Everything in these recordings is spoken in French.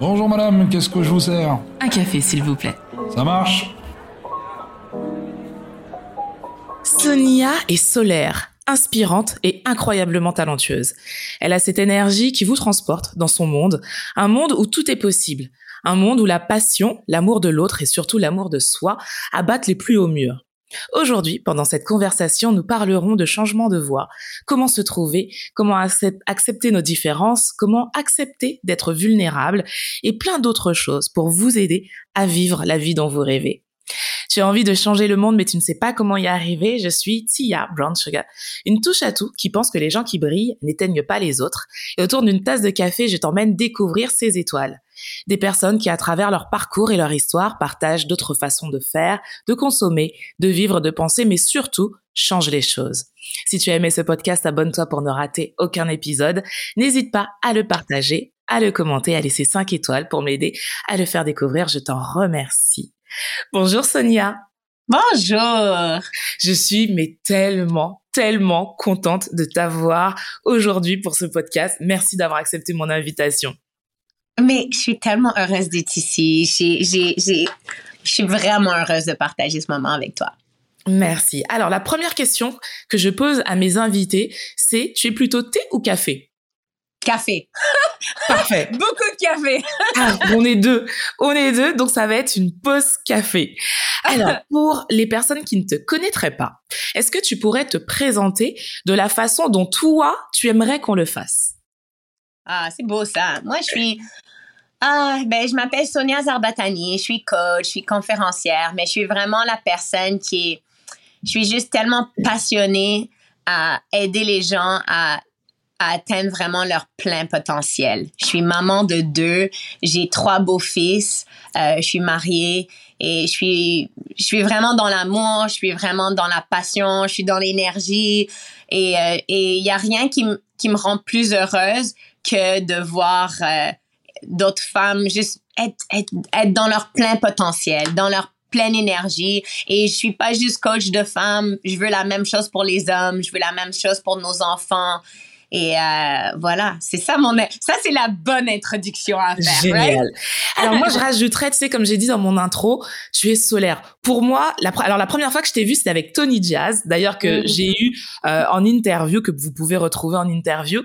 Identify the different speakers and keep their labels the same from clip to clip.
Speaker 1: Bonjour madame, qu'est-ce que je vous sers?
Speaker 2: Un café, s'il vous plaît.
Speaker 1: Ça marche?
Speaker 2: Sonia est solaire, inspirante et incroyablement talentueuse. Elle a cette énergie qui vous transporte dans son monde, un monde où tout est possible, un monde où la passion, l'amour de l'autre et surtout l'amour de soi abattent les plus hauts murs. Aujourd'hui, pendant cette conversation, nous parlerons de changement de voix, comment se trouver, comment accepter nos différences, comment accepter d'être vulnérable? Et plein d'autres choses pour vous aider à vivre la vie dont vous rêvez. Tu as envie de changer le monde, mais tu ne sais pas comment y arriver? Je suis Tia Brown Sugar, une touche à tout qui pense que les gens qui brillent n'éteignent pas les autres. Et autour d'une tasse de café, je t'emmène découvrir ces étoiles. Des personnes qui, à travers leur parcours et leur histoire, partagent d'autres façons de faire, de consommer, de vivre, de penser, mais surtout changent les choses. Si tu as aimé ce podcast, abonne-toi pour ne rater aucun épisode. N'hésite pas à le partager, à le commenter, à laisser 5 étoiles pour m'aider à le faire découvrir. Je t'en remercie. Bonjour Sonia.
Speaker 3: Bonjour.
Speaker 2: Je suis mais tellement, tellement contente de t'avoir aujourd'hui pour ce podcast. Merci d'avoir accepté mon invitation.
Speaker 3: Mais je suis tellement heureuse d'être ici. je suis vraiment heureuse de partager ce moment avec toi.
Speaker 2: Merci. Alors, la première question que je pose à mes invités, c'est tu es plutôt thé ou café?
Speaker 3: Café.
Speaker 2: Parfait.
Speaker 3: Beaucoup de café.
Speaker 2: ah, on est deux. On est deux, donc ça va être une pause café. Alors, pour les personnes qui ne te connaîtraient pas, est-ce que tu pourrais te présenter de la façon dont toi, tu aimerais qu'on le fasse?
Speaker 3: Ah, c'est beau ça. Moi, je suis ah, ben, je m'appelle Sonia Zarbatani, je suis coach, je suis conférencière, mais je suis vraiment la personne qui est, je suis juste tellement passionnée à aider les gens à atteindre vraiment leur plein potentiel. Je suis maman de deux, j'ai trois beaux-fils, euh, je suis mariée et je suis, je suis vraiment dans l'amour, je suis vraiment dans la passion, je suis dans l'énergie et il euh, et y a rien qui, qui me rend plus heureuse que de voir euh, d'autres femmes juste être, être, être dans leur plein potentiel, dans leur pleine énergie. Et je suis pas juste coach de femmes, je veux la même chose pour les hommes, je veux la même chose pour nos enfants et euh, voilà, c'est ça mon ça c'est la bonne introduction à faire.
Speaker 2: Génial. alors moi je rajouterais, tu sais comme j'ai dit dans mon intro, tu es solaire. Pour moi, la, alors la première fois que je t'ai vu c'était avec Tony Jazz, d'ailleurs que mm. j'ai eu euh, en interview que vous pouvez retrouver en interview,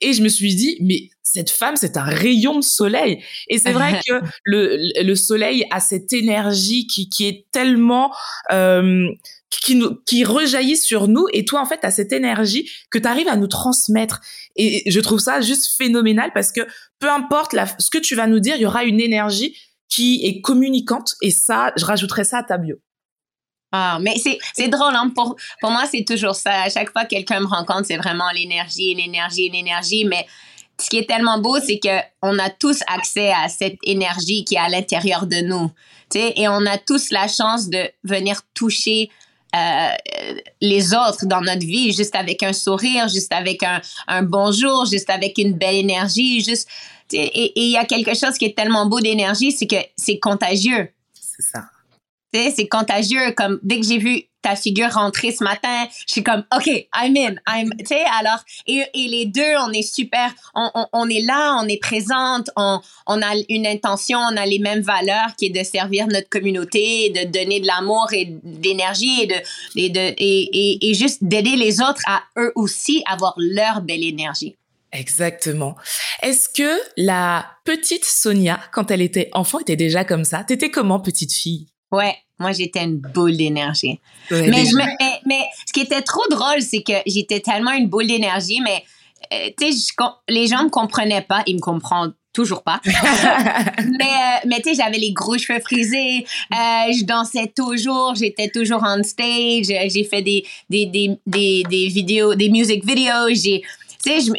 Speaker 2: et je me suis dit mais cette femme, c'est un rayon de soleil. Et c'est vrai que le, le soleil a cette énergie qui, qui est tellement euh, qui, rejaillit sur nous et toi en fait as cette énergie que tu arrives à nous transmettre et je trouve ça juste phénoménal parce que peu importe ce que tu vas nous dire il y aura une énergie qui est communicante et ça je rajouterai ça à ta bio
Speaker 3: ah, mais c'est, drôle, hein? pour, pour moi, c'est toujours ça. À chaque fois que quelqu'un me rencontre, c'est vraiment l'énergie, l'énergie, l'énergie. Mais ce qui est tellement beau, c'est que on a tous accès à cette énergie qui est à l'intérieur de nous. sais et on a tous la chance de venir toucher euh, les autres dans notre vie, juste avec un sourire, juste avec un, un bonjour, juste avec une belle énergie, juste. Et il y a quelque chose qui est tellement beau d'énergie, c'est que c'est contagieux.
Speaker 2: C'est ça.
Speaker 3: C'est contagieux. Comme dès que j'ai vu ta figure rentrer ce matin, je suis comme, OK, I'm in. I'm, tu sais, alors, et, et, les deux, on est super, on, on, on, est là, on est présente, on, on a une intention, on a les mêmes valeurs qui est de servir notre communauté, de donner de l'amour et d'énergie et de, et de, et, et, et juste d'aider les autres à eux aussi avoir leur belle énergie.
Speaker 2: Exactement. Est-ce que la petite Sonia, quand elle était enfant, était déjà comme ça? T'étais comment, petite fille?
Speaker 3: Ouais, moi j'étais une boule d'énergie. mais, je mais, ce qui était trop drôle, c'est que j'étais tellement une boule d'énergie, mais euh, tu sais, les gens me comprenaient pas, ils me comprennent toujours pas. mais euh, mais tu sais, j'avais les gros cheveux frisés, euh, je dansais toujours, j'étais toujours on stage, j'ai fait des, des, des, des, des vidéos, des music videos, j'ai sais, je,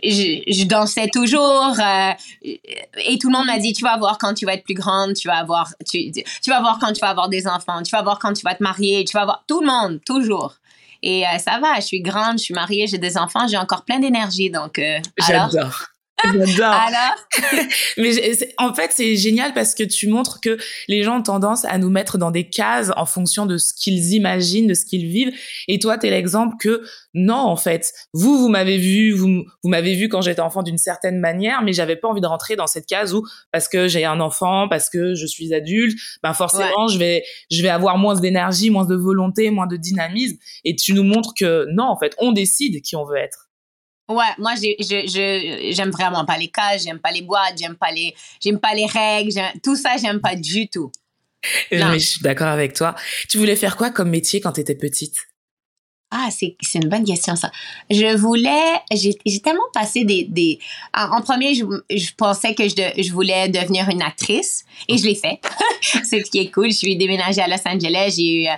Speaker 3: je, dansais toujours euh, et tout le monde m'a dit, tu vas voir quand tu vas être plus grande, tu vas avoir, tu, tu vas voir quand tu vas avoir des enfants, tu vas voir quand tu vas te marier, tu vas voir tout le monde, toujours. Et euh, ça va, je suis grande, je suis mariée, j'ai des enfants, j'ai encore plein d'énergie, donc.
Speaker 2: Euh, J'adore. J'adore.
Speaker 3: Alors,
Speaker 2: Mais en fait, c'est génial parce que tu montres que les gens ont tendance à nous mettre dans des cases en fonction de ce qu'ils imaginent, de ce qu'ils vivent. Et toi, t'es l'exemple que non, en fait, vous, vous m'avez vu, vous, vous m'avez vu quand j'étais enfant d'une certaine manière, mais j'avais pas envie de rentrer dans cette case où parce que j'ai un enfant, parce que je suis adulte, ben forcément, je vais, je vais avoir moins d'énergie, moins de volonté, moins de dynamisme. Et tu nous montres que non, en fait, on décide qui on veut être.
Speaker 3: Ouais, moi, je, je, j'aime vraiment pas les cases, j'aime pas les boîtes, j'aime pas les, j'aime pas les règles, tout ça, j'aime pas du tout. Non.
Speaker 2: Mais je suis d'accord avec toi. Tu voulais faire quoi comme métier quand t'étais petite?
Speaker 3: Ah, c'est, c'est une bonne question, ça. Je voulais, j'ai, j'ai tellement passé des, des, en, premier, je, je pensais que je, de- je voulais devenir une actrice et je l'ai fait. c'est ce qui est cool. Je suis déménagée à Los Angeles, j'ai eu, euh,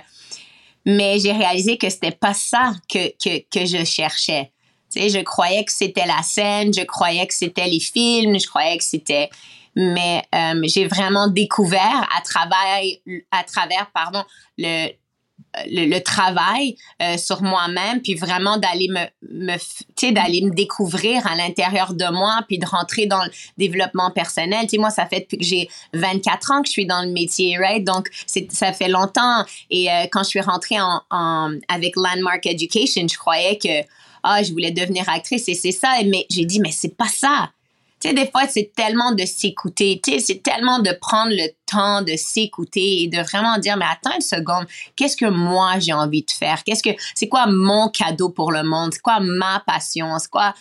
Speaker 3: mais j'ai réalisé que c'était pas ça que, que, que je cherchais. Je croyais que c'était la scène, je croyais que c'était les films, je croyais que c'était, mais euh, j'ai vraiment découvert à travers, à travers, pardon, le, le, travail euh, sur moi-même, puis vraiment d'aller me, me d'aller me découvrir à l'intérieur de moi, puis de rentrer dans le développement personnel. Tu moi, ça fait depuis que j'ai 24 ans que je suis dans le métier, right? Donc, ça fait longtemps. Et euh, quand je suis rentrée en, en, avec Landmark Education, je croyais que, ah, je voulais devenir actrice et c'est ça. Mais j'ai dit, mais c'est pas ça. Tu sais, des fois, c'est tellement de s'écouter. Tu sais, c'est tellement de prendre le temps de s'écouter et de vraiment dire, mais attends une seconde, qu'est-ce que moi j'ai envie de faire? Qu'est-ce que, c'est quoi mon cadeau pour le monde? C'est quoi ma passion? C'est quoi,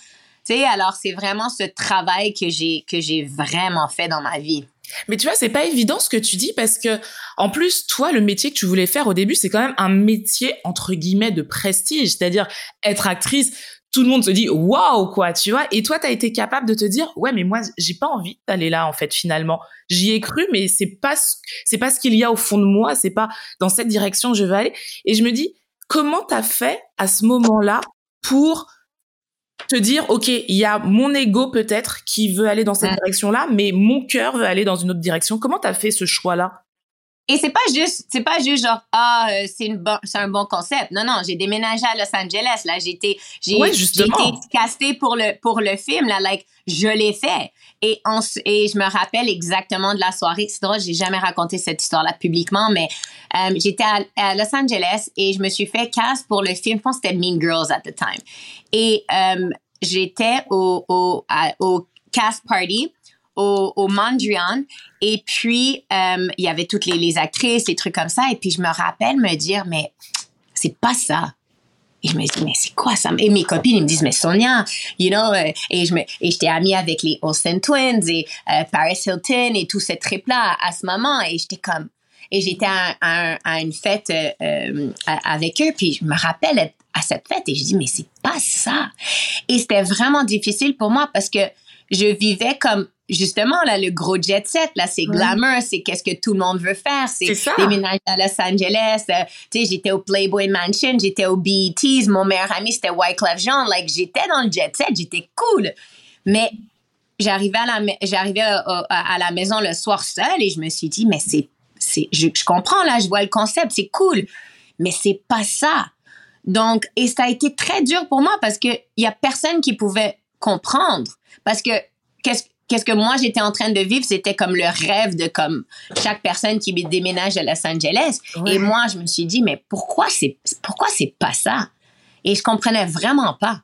Speaker 3: tu sais, alors c'est vraiment ce travail que j'ai, que j'ai vraiment fait dans ma vie.
Speaker 2: Mais tu vois, c'est pas évident ce que tu dis parce que, en plus, toi, le métier que tu voulais faire au début, c'est quand même un métier entre guillemets de prestige, c'est-à-dire être actrice. Tout le monde se dit waouh quoi, tu vois. Et toi, t'as été capable de te dire ouais, mais moi, j'ai pas envie d'aller là en fait. Finalement, j'y ai cru, mais c'est pas ce- c'est pas ce qu'il y a au fond de moi. C'est pas dans cette direction que je veux aller. Et je me dis comment t'as fait à ce moment-là pour te dire ok, il y a mon ego peut-être qui veut aller dans cette
Speaker 3: Ouais.
Speaker 2: direction-là, mais mon cœur veut aller dans une autre direction. Comment t'as fait ce choix-là?
Speaker 3: Et c'est pas juste, c'est pas juste genre, ah, euh, c'est une bon, c'est un bon concept. Non, non, j'ai déménagé à Los Angeles, là. J'ai été, j'ai,
Speaker 2: Ouais,
Speaker 3: été castée pour le, pour le film, là. Like, je l'ai fait. Et on, et je me rappelle exactement de la soirée. C'est drôle, j'ai jamais raconté cette histoire-là publiquement, mais, euh, j'étais à, à Los Angeles et je me suis fait cast pour le film. Je pense que c'était Mean Girls at the time. Et, euh, j'étais au, au, à- au cast party au, au et puis euh, il y avait toutes les, actrices, les trucs comme ça et puis je me rappelle me dire mais c'est pas ça. Et je me dis, mais c'est quoi ça? Et mes copines, ils me disent, mais Sonia, you know, euh, et je me, et j'étais amie avec les Olsen Twins et euh, Paris Hilton et tout ce trip-là à, ce moment. Et j'étais comme, et j'étais à, une fête avec eux, puis je me rappelle à cette fête et je dis, mais c'est pas ça. Et c'était vraiment difficile pour moi parce que je vivais comme, justement, là, le gros jet set, là, c'est glamour, c'est qu'est-ce que tout le monde veut faire,
Speaker 2: C'est
Speaker 3: déménager à Los Angeles, euh, tu sais, j'étais au Playboy Mansion, j'étais au BETs, mon meilleur ami, c'était Wyclef Jean, like, j'étais dans le jet set, j'étais cool. Mais j'arrivais à la, j'arrivais à la maison le soir seule et je me suis dit, mais c'est, c'est, je, je comprends, là, je vois le concept, c'est cool, mais c'est pas ça. Donc, et ça a été très dur pour moi parce que il y a personne qui pouvait comprendre. Parce que qu'est-ce qu'est-ce que moi j'étais en train de vivre, c'était comme le rêve de comme chaque personne qui déménage à Los Angeles.
Speaker 2: Ouais.
Speaker 3: Et moi, je me suis dit, mais pourquoi c'est pourquoi c'est pas ça? Et je comprenais vraiment pas.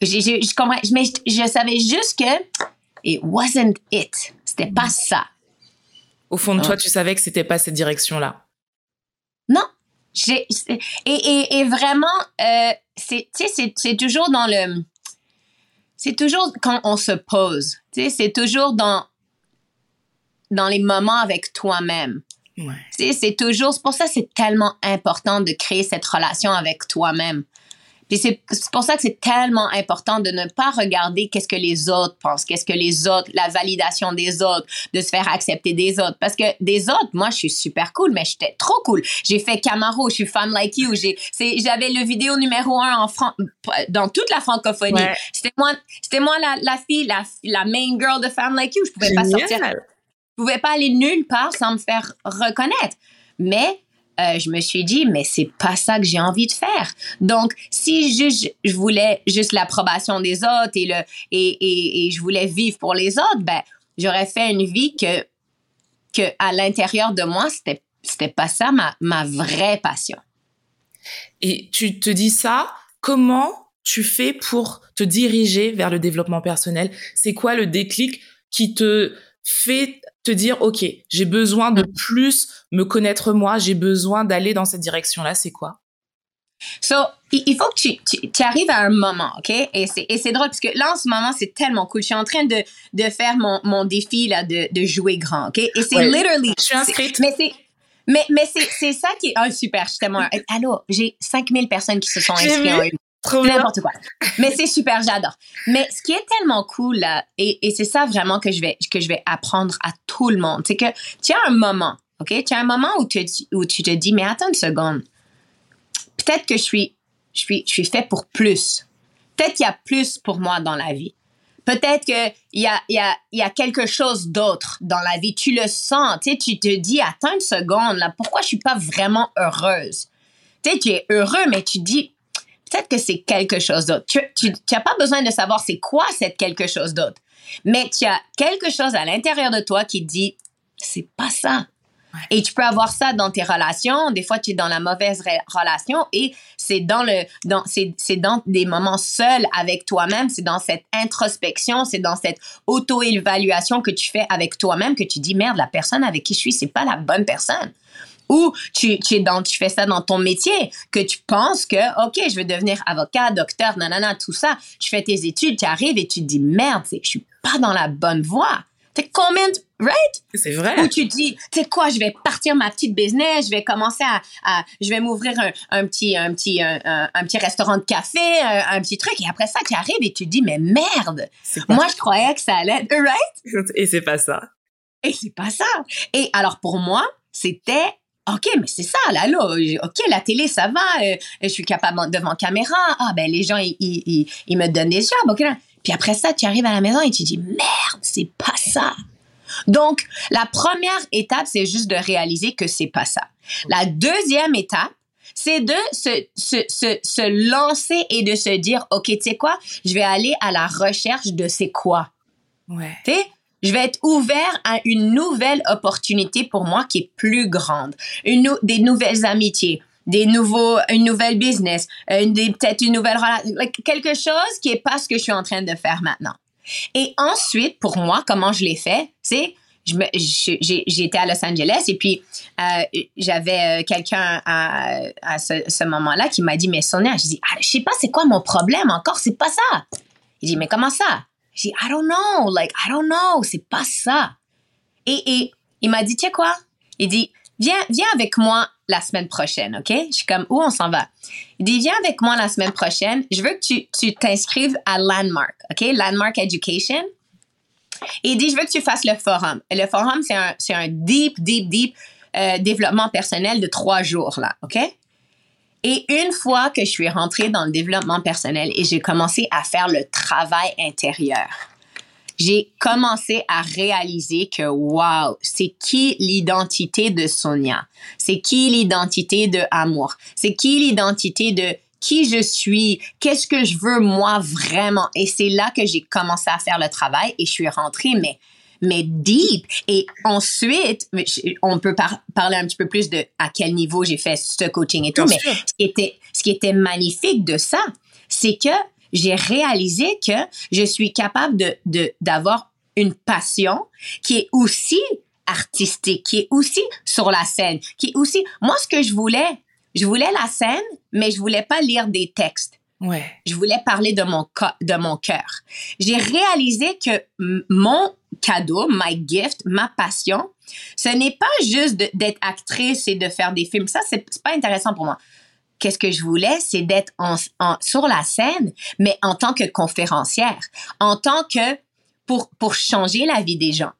Speaker 3: J'ai- je comprenais, mais je, je savais juste que it wasn't it. C'était pas ça.
Speaker 2: Au fond de toi, tu savais que c'était pas cette direction-là.
Speaker 3: Non. Et, et, et vraiment, euh, c'est toujours dans le. C'est toujours quand on se pose. C'est toujours dans, dans les moments avec toi-même.
Speaker 2: Ouais.
Speaker 3: C'est toujours. Pour ça que c'est tellement important de créer cette relation avec toi-même. Puis c'est pour ça que c'est tellement important de ne pas regarder qu'est-ce que les autres pensent, qu'est-ce que les autres, la validation des autres, de se faire accepter des autres. Parce que des autres, moi, je suis super cool, mais j'étais trop cool. J'ai fait Camaro, je suis femme like you. J'avais le vidéo numéro un en Fran- dans toute la francophonie.
Speaker 2: Ouais.
Speaker 3: C'était moi, c'était moi la, la fille, la, la main girl de Femme Like You. Je pouvais pas sortir je pouvais pas aller nulle part sans me faire reconnaître. Mais euh, je me suis dit, mais c'est pas ça que j'ai envie de faire. Donc, si je voulais juste l'approbation des autres et, et, et je voulais vivre pour les autres, ben, j'aurais fait une vie que, que à l'intérieur de moi, c'était, c'était pas ça ma, ma vraie passion.
Speaker 2: Et tu te dis ça, comment tu fais pour te diriger vers le développement personnel? C'est quoi le déclic qui te fait te dire, OK, j'ai besoin de plus me connaître moi, j'ai besoin d'aller dans cette direction-là, c'est quoi?
Speaker 3: So, il faut que tu, tu, arrives à un moment, OK? Et c'est, drôle parce que là, en ce moment, c'est tellement cool. Je suis en train de, de faire mon, mon défi, là, de, de jouer grand, OK? Et c'est literally.
Speaker 2: Je suis inscrite.
Speaker 3: Mais c'est, mais, mais c'est, c'est ça qui est, oh, super, je suis tellement, allô, j'ai 5000 personnes qui se sont inscrites en une. N'importe quoi. Mais c'est super, j'adore. Mais ce qui est tellement cool et c'est ça vraiment que je vais que je vais apprendre à tout le monde, c'est que tu as un moment, ok, tu as un moment où tu où tu te dis mais attends une seconde, peut-être que je suis je suis je suis fait pour plus. Peut-être qu'il y a plus pour moi dans la vie. Peut-être qu'il y a, y, a, y a quelque chose d'autre dans la vie. Tu le sens, tu sais, tu te dis, attends une seconde, là, pourquoi je suis pas vraiment heureuse? Tu sais, tu es heureux, mais tu dis, peut-être que c'est quelque chose d'autre. Tu n'as pas besoin de savoir c'est quoi cette quelque chose d'autre. Mais tu as quelque chose à l'intérieur de toi qui dit, c'est pas ça. Et tu peux avoir ça dans tes relations. Des fois, tu es dans la mauvaise relation et c'est dans le, dans, c'est, c'est dans des moments seuls avec toi-même. C'est dans cette introspection, c'est dans cette auto-évaluation que tu fais avec toi-même que tu dis, merde, la personne avec qui je suis, c'est pas la bonne personne ou tu, tu, es dans, tu fais ça dans ton métier, que tu penses que, OK, je vais devenir avocat, docteur, nanana, tout ça. Tu fais tes études, tu arrives et tu te dis, merde, c'est je suis pas dans la bonne voie. T'es combien right?
Speaker 2: C'est vrai.
Speaker 3: Ou tu dis, tu sais quoi, je vais partir ma petite business, je vais commencer à, à je vais m'ouvrir un, un, petit, un petit, un, un, petit restaurant de café, un, petit truc. Et après ça, tu arrives et tu te dis, mais merde! Moi, je croyais que ça allait être, right?
Speaker 2: Et c'est pas ça.
Speaker 3: Et c'est pas ça. Et alors, pour moi, c'était OK, mais c'est ça, là, là. OK, la télé, ça va. Euh, je suis capable devant caméra. Ah, ben, les gens, ils, ils, ils me donnent des jobs. OK, Puis après ça, tu arrives à la maison et tu dis, merde, c'est pas ça. Donc, la première étape, c'est juste de réaliser que c'est pas ça. La deuxième étape, c'est de se, se, se, se lancer et de se dire, OK, tu sais quoi, je vais aller à la recherche de c'est quoi.
Speaker 2: Ouais.
Speaker 3: Tu sais, je vais être ouvert à une nouvelle opportunité pour moi qui est plus grande, des nouvelles amitiés, des nouveaux, une nouvelle business, peut-être une nouvelle relation, quelque chose qui est pas ce que je suis en train de faire maintenant. Et ensuite, pour moi, comment je l'ai fait, c'est été à Los Angeles et puis euh, j'avais euh, quelqu'un à, ce moment-là qui m'a dit mais Sonia, je dis ah, je sais pas c'est quoi mon problème encore, c'est pas ça. Il dit mais comment ça? J'ai I don't know, like, I don't know, c'est pas ça. Et, et il m'a dit, tu sais quoi? Il dit, viens, viens avec moi la semaine prochaine, OK? Je suis comme, où on s'en va? Il dit, viens avec moi la semaine prochaine. Je veux que tu, tu t'inscrives à Landmark, OK? Landmark Education. Et il dit, je veux que tu fasses le forum. Et le forum, c'est un, c'est un deep, deep, deep euh, développement personnel de trois jours, là, OK? Et une fois que je suis rentrée dans le développement personnel et j'ai commencé à faire le travail intérieur, j'ai commencé à réaliser que, wow, c'est qui l'identité de Sonia? C'est qui l'identité de Amour? C'est qui l'identité de qui je suis? Qu'est-ce que je veux moi vraiment? Et c'est là que j'ai commencé à faire le travail et je suis rentrée, mais mais deep. Et ensuite, on peut parler un petit peu plus de à quel niveau j'ai fait ce coaching et tout. mais ce qui, était, ce qui était magnifique de ça, c'est que j'ai réalisé que je suis capable de, d'avoir une passion qui est aussi artistique, qui est aussi sur la scène, qui est aussi, moi, ce que je voulais, je voulais la scène, mais je voulais pas lire des textes.
Speaker 2: Ouais.
Speaker 3: Je voulais parler de mon de mon cœur. J'ai réalisé que mon cadeau, my gift, ma passion, ce n'est pas juste d'être actrice et de faire des films. Ça, c'est pas intéressant pour moi. Qu'est-ce que je voulais, c'est d'être sur la scène, mais en tant que conférencière, en tant que pour pour changer la vie des gens.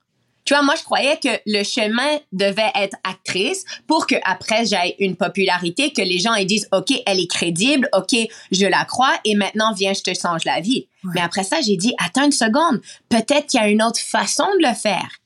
Speaker 3: Tu vois, moi, je croyais que le chemin devait être actrice pour que après j'aille une popularité, que les gens ils disent, OK, elle est crédible, OK, je la crois et maintenant, viens, je te change la vie. Mais après ça, j'ai dit, attends une seconde, peut-être qu'il y a une autre façon de le faire.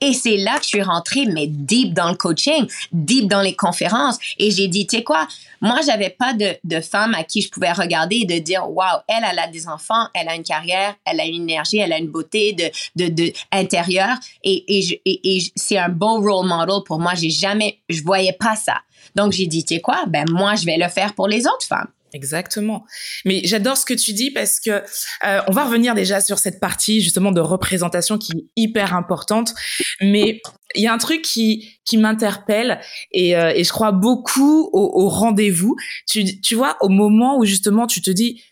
Speaker 3: Et c'est là que je suis rentrée, mais deep dans le coaching, deep dans les conférences. Et j'ai dit, tu sais quoi, moi, j'avais pas de, de femme à qui je pouvais regarder et de dire, waouh, elle, elle a des enfants, elle a une carrière, elle a une énergie, elle a une beauté de, de, de intérieure. Et, et, et, c'est un bon role model pour moi. J'ai jamais, je voyais pas ça. Donc, j'ai dit, tu sais quoi, ben, moi, je vais le faire pour les autres femmes.
Speaker 2: Exactement. Mais j'adore ce que tu dis parce que euh, on va revenir déjà sur cette partie justement de représentation qui est hyper importante. Mais il y a un truc qui qui m'interpelle et, euh, et je crois beaucoup au, au rendez-vous. Tu tu vois au moment où justement tu te dis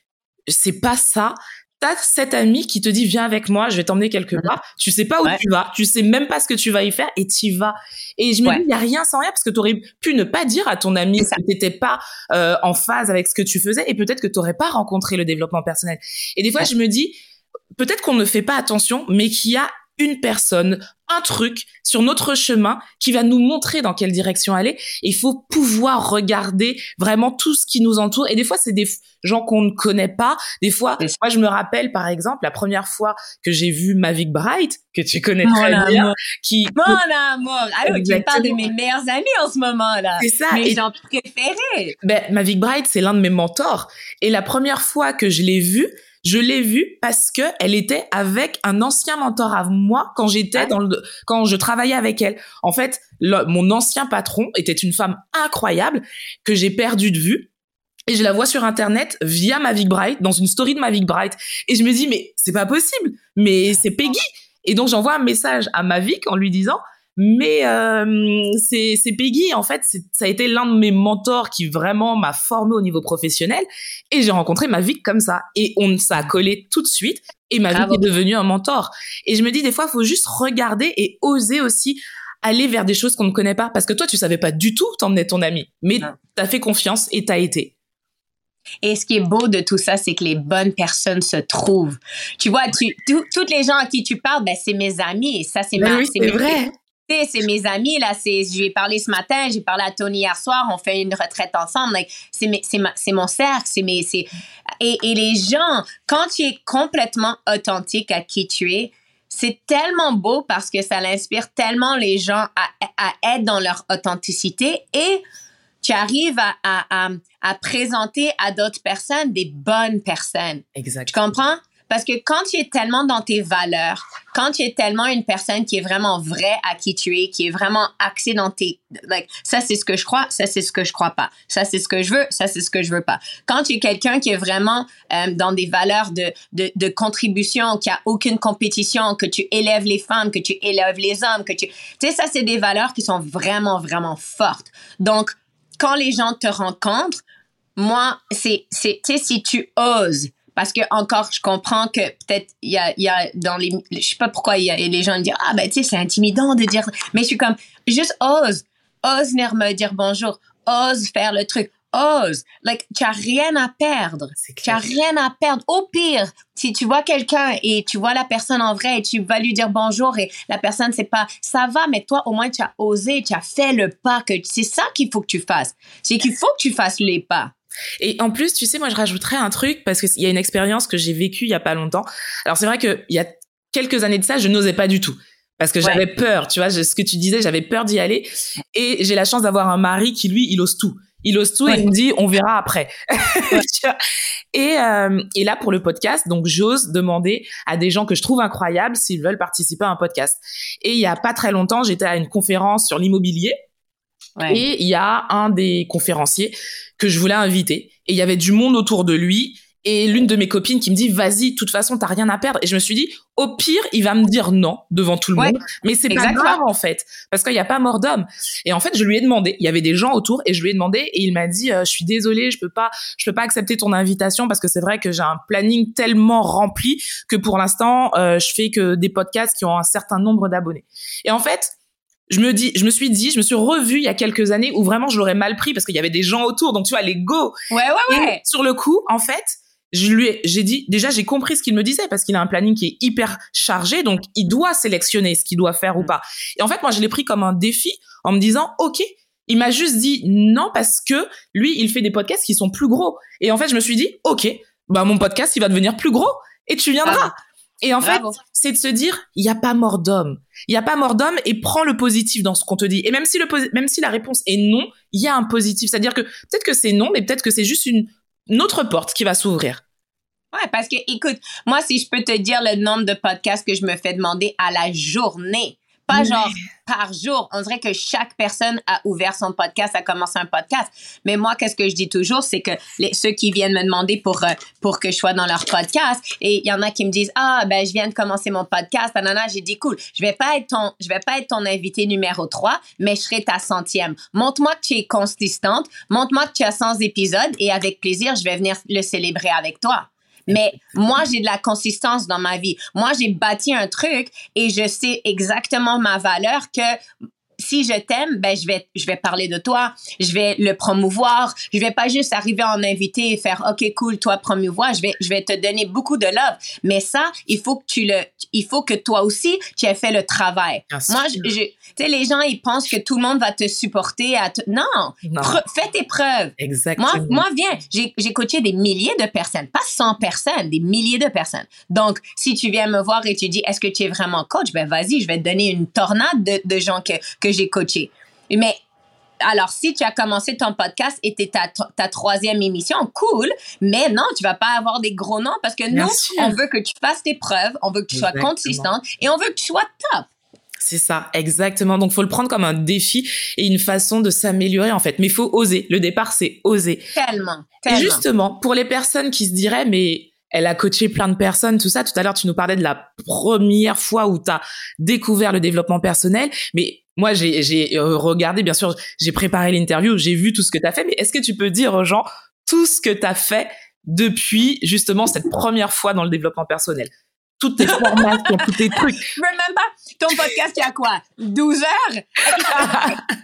Speaker 2: c'est pas ça, t'as cet ami qui te dit viens avec moi, je vais t'emmener quelque part. Tu sais pas où tu vas, tu sais même pas ce que tu vas y faire et tu vas. Et je me dis il y a rien sans rien parce que tu aurais pu ne pas dire à ton ami que t'étais pas euh, en phase avec ce que tu faisais et peut-être que tu n'aurais pas rencontré le développement personnel. Et des fois je me dis peut-être qu'on ne fait pas attention mais qu'il y a une personne, un truc sur notre chemin qui va nous montrer dans quelle direction aller. il faut pouvoir regarder vraiment tout ce qui nous entoure. Et des fois, c'est des gens qu'on ne connaît pas. Des fois, moi, je me rappelle, par exemple, la première fois que j'ai vu Mavic Bright, que tu connais très bien, qui...
Speaker 3: Mon amour! Ah oui, tu parles de mes meilleurs amis en ce moment-là. C'est ça. Mes gens préférés.
Speaker 2: Ben, Mavic Bright, c'est l'un de mes mentors. Et la première fois que je l'ai vu, je l'ai vue parce que elle était avec un ancien mentor à moi quand j'étais ah. dans le, quand je travaillais avec elle. En fait, mon ancien patron était une femme incroyable que j'ai perdue de vue. Et je la vois sur internet via Mavic Bright, dans une story de Mavic Bright. Et je me dis, mais c'est pas possible. Mais c'est Peggy. Et donc j'envoie un message à Mavic en lui disant, mais euh, c'est Peggy, en fait, ça a été l'un de mes mentors qui vraiment m'a formé au niveau professionnel. Et j'ai rencontré ma vie comme ça. Et on ça a collé tout de suite. Et ma vie est devenue un mentor. Et je me dis, des fois, il faut juste regarder et oser aussi aller vers des choses qu'on ne connaît pas. Parce que toi, tu savais pas du tout t'emmener ton ami. Mais tu as fait confiance et t'as été.
Speaker 3: Et ce qui est beau de tout ça, c'est que les bonnes personnes se trouvent. Tu vois, tu, toutes les gens à qui tu parles, ben, c'est mes amis. Et ça, c'est
Speaker 2: ma, oui, c'est vrai
Speaker 3: c'est mes amis là c'est j'ai parlé ce matin j'ai parlé à Tony hier soir on fait une retraite ensemble c'est c'est mon cercle c'est mes c'est et, et les gens quand tu es complètement authentique à qui tu es c'est tellement beau parce que ça l'inspire tellement les gens à, à être dans leur authenticité et tu arrives à, à, à, à présenter à d'autres personnes des bonnes personnes.
Speaker 2: Exact.
Speaker 3: Tu comprends? Parce que quand tu es tellement dans tes valeurs, quand tu es tellement une personne qui est vraiment vraie à qui tu es, qui est vraiment axée dans tes, like, ça c'est ce que je crois, ça c'est ce que je crois pas, ça c'est ce que je veux, ça c'est ce que je veux pas. Quand tu es quelqu'un qui est vraiment euh, dans des valeurs de, de, de contribution, qui a aucune compétition, que tu élèves les femmes, que tu élèves les hommes, que tu, tu sais, ça c'est des valeurs qui sont vraiment, vraiment fortes. Donc, quand les gens te rencontrent, moi, c'est, c'est, tu sais, si tu oses parce que encore je comprends que peut-être il y a, y a dans les je sais pas pourquoi il y a les gens disent ah ben tu sais c'est intimidant de dire mais je suis comme juste ose ose venir me dire bonjour ose faire le truc ose. Like tu as rien à perdre. Tu as rien à perdre. Au pire si tu vois quelqu'un et tu vois la personne en vrai et tu vas lui dire bonjour et la personne c'est pas ça va mais toi au moins tu as osé tu as fait le pas que c'est ça qu'il faut que tu fasses. C'est qu'il faut que tu fasses les pas
Speaker 2: et en plus, tu sais, moi, je rajouterais un truc parce qu'il y a une expérience que j'ai vécue il y a pas longtemps. Alors, c'est vrai qu'il y a quelques années de ça, je n'osais pas du tout. Parce que j'avais peur, tu vois, ce que tu disais, j'avais peur d'y aller. Et j'ai la chance d'avoir un mari qui, lui, il ose tout. Il ose tout et il me dit, on verra après. et, euh, et là, pour le podcast, donc j'ose demander à des gens que je trouve incroyables s'ils veulent participer à un podcast. Et il y a pas très longtemps, j'étais à une conférence sur l'immobilier. Et il y a un des conférenciers que je voulais inviter. Et il y avait du monde autour de lui. Et l'une de mes copines qui me dit, vas-y, de toute façon, t'as rien à perdre. Et je me suis dit, au pire, il va me dire non devant tout le monde. Mais c'est pas grave, en fait. Parce qu'il n'y a pas mort d'homme. Et en fait, je lui ai demandé, il y avait des gens autour et je lui ai demandé et il m'a dit, euh, je suis désolée, je peux pas, je peux pas accepter ton invitation parce que c'est vrai que j'ai un planning tellement rempli que pour l'instant, euh, je fais que des podcasts qui ont un certain nombre d'abonnés. Et en fait, je me dis, je me suis dit, je me suis revue il y a quelques années où vraiment je l'aurais mal pris parce qu'il y avait des gens autour, donc tu vois, les go.
Speaker 3: Ouais, ouais, ouais.
Speaker 2: sur le coup, en fait, je lui ai, j'ai dit, déjà, j'ai compris ce qu'il me disait parce qu'il a un planning qui est hyper chargé, donc il doit sélectionner ce qu'il doit faire ou pas. Et en fait, moi, je l'ai pris comme un défi en me disant, OK, il m'a juste dit non parce que lui, il fait des podcasts qui sont plus gros. Et en fait, je me suis dit, OK, bah, mon podcast, il va devenir plus gros et tu viendras. Et en
Speaker 3: Bravo.
Speaker 2: fait, c'est de se dire, il n'y a pas mort d'homme. Il n'y a pas mort d'homme et prends le positif dans ce qu'on te dit. Et même si, le, même si la réponse est non, il y a un positif. C'est-à-dire que peut-être que c'est non, mais peut-être que c'est juste une, une autre porte qui va s'ouvrir.
Speaker 3: Ouais, parce que, écoute, moi, si je peux te dire le nombre de podcasts que je me fais demander à la journée, pas genre par jour. On dirait que chaque personne a ouvert son podcast, a commencé un podcast. Mais moi, qu'est-ce que je dis toujours, c'est que les, ceux qui viennent me demander pour, euh, pour que je sois dans leur podcast, et il y en a qui me disent, ah, ben, je viens de commencer mon podcast, nanana, j'ai dit, cool, je vais pas être ton, je vais pas être ton invité numéro 3, mais je serai ta centième. Montre-moi que tu es consistante, montre-moi que tu as 100 épisodes, et avec plaisir, je vais venir le célébrer avec toi. Mais moi, j'ai de la consistance dans ma vie. Moi, j'ai bâti un truc et je sais exactement ma valeur que si je t'aime, ben je vais je vais parler de toi, je vais le promouvoir, je vais pas juste arriver en invité et faire OK cool toi promouvoir, je vais je vais te donner beaucoup de love, mais ça il faut que tu le il faut que toi aussi tu aies fait le travail.
Speaker 2: Sûr.
Speaker 3: Moi je- tu sais les gens ils pensent que tout le monde va te supporter à te- non,
Speaker 2: Non.
Speaker 3: Fais tes preuves.
Speaker 2: Exactement.
Speaker 3: Moi, moi, viens, j'ai j'ai coaché des milliers de personnes, pas 100 personnes, des milliers de personnes. Donc, si tu viens me voir et tu dis, est-ce que tu es vraiment coach? Ben, vas-y, je vais te donner une tornade de, de gens que, que j'ai coachés. Mais, alors, si tu as commencé ton podcast et t'es ta, ta troisième émission, cool, mais non, tu vas pas avoir des gros noms parce que
Speaker 2: Bien
Speaker 3: nous,
Speaker 2: sûr.
Speaker 3: on veut que tu fasses tes preuves, on veut que tu sois consistante et on veut que tu sois top.
Speaker 2: C'est ça, exactement. Donc, faut le prendre comme un défi et une façon de s'améliorer, en fait. Mais il faut oser. Le départ, c'est oser.
Speaker 3: Tellement,
Speaker 2: Et
Speaker 3: tellement.
Speaker 2: justement, pour les personnes qui se diraient, mais elle a coaché plein de personnes, tout ça. Tout à l'heure, tu nous parlais de la première fois où tu as découvert le développement personnel. Mais moi, j'ai j'ai, euh, regardé, bien sûr, j'ai préparé l'interview, j'ai vu tout ce que tu as fait. Mais est-ce que tu peux dire aux gens tout ce que tu as fait depuis justement cette première fois dans le développement personnel? Toutes tes formations, tous tes trucs.
Speaker 3: Je veux même pas. Ton podcast, il y a quoi? 12 heures?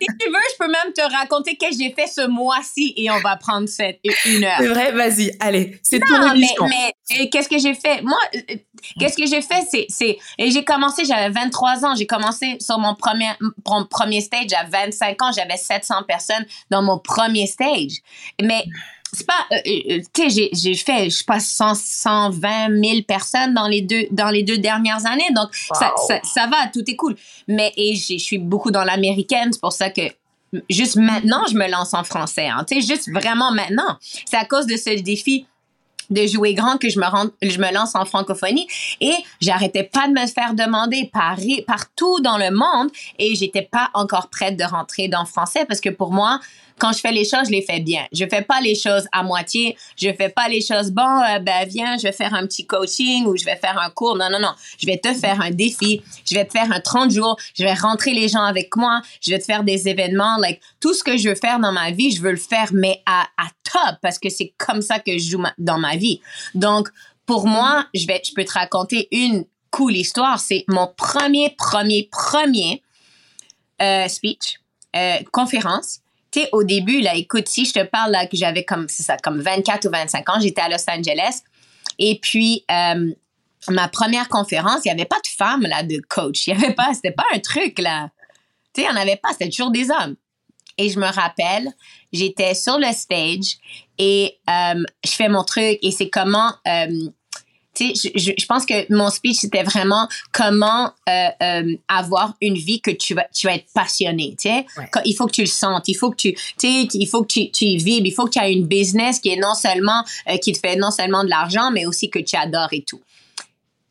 Speaker 3: si tu veux, je peux même te raconter qu'est-ce que j'ai fait ce mois-ci et on va prendre cette, une heure.
Speaker 2: C'est vrai, vas-y, allez, c'est ton
Speaker 3: Non, mais, mais qu'est-ce que j'ai fait? Moi, euh, qu'est-ce que j'ai fait? C'est, c'est, et j'ai commencé, j'avais 23 ans. J'ai commencé sur mon premier, mon premier stage à 25 ans. J'avais 700 personnes dans mon premier stage. Mais, c'est pas, euh, euh, tu sais, j'ai, fait, je sais pas, 100, 120 000 personnes dans les deux, dans les deux dernières années. Donc, ça,
Speaker 2: Wow.
Speaker 3: ça, ça va, tout est cool. Mais, et je suis beaucoup dans l'américaine. C'est pour ça que, juste maintenant, je me lance en français. Hein, tu sais, juste vraiment maintenant. C'est à cause de ce défi de jouer grand que je me je me lance en francophonie et j'arrêtais pas de me faire demander par, partout dans le monde et j'étais pas encore prête de rentrer dans le français parce que pour moi quand je fais les choses, je les fais bien. Je fais pas les choses à moitié. Je fais pas les choses, bon, euh, ben, viens, je vais faire un petit coaching ou je vais faire un cours. Non, non, non. Je vais te faire un défi. Je vais te faire un 30 jours. Je vais rentrer les gens avec moi. Je vais te faire des événements. Like, tout ce que je veux faire dans ma vie, je veux le faire, mais à, à top parce que c'est comme ça que je joue dans ma vie. Donc, pour moi, je vais, je peux te raconter une cool histoire. C'est mon premier, premier, premier euh, speech, euh, conférence. Sais, au début, là, écoute, si je te parle là, que j'avais comme, ça, comme 24 ou 25 ans, j'étais à Los Angeles. Et puis, euh, ma première conférence, il n'y avait pas de femme, là, de coach. Il n'y avait pas, c'était pas un truc, là. Tu sais, il n'y en avait pas, c'était toujours des hommes. Et je me rappelle, j'étais sur le stage et euh, je fais mon truc et c'est comment, euh, tu sais, je, je, je pense que mon speech c'était vraiment comment euh, euh, avoir une vie que tu vas, tu vas être passionné, tu sais.
Speaker 2: Ouais.
Speaker 3: Il faut que tu le sentes, il faut que tu, tu sais, il faut que tu, tu y vibres, il faut que tu aies une business qui est non seulement, euh, qui te fait non seulement de l'argent, mais aussi que tu adores et tout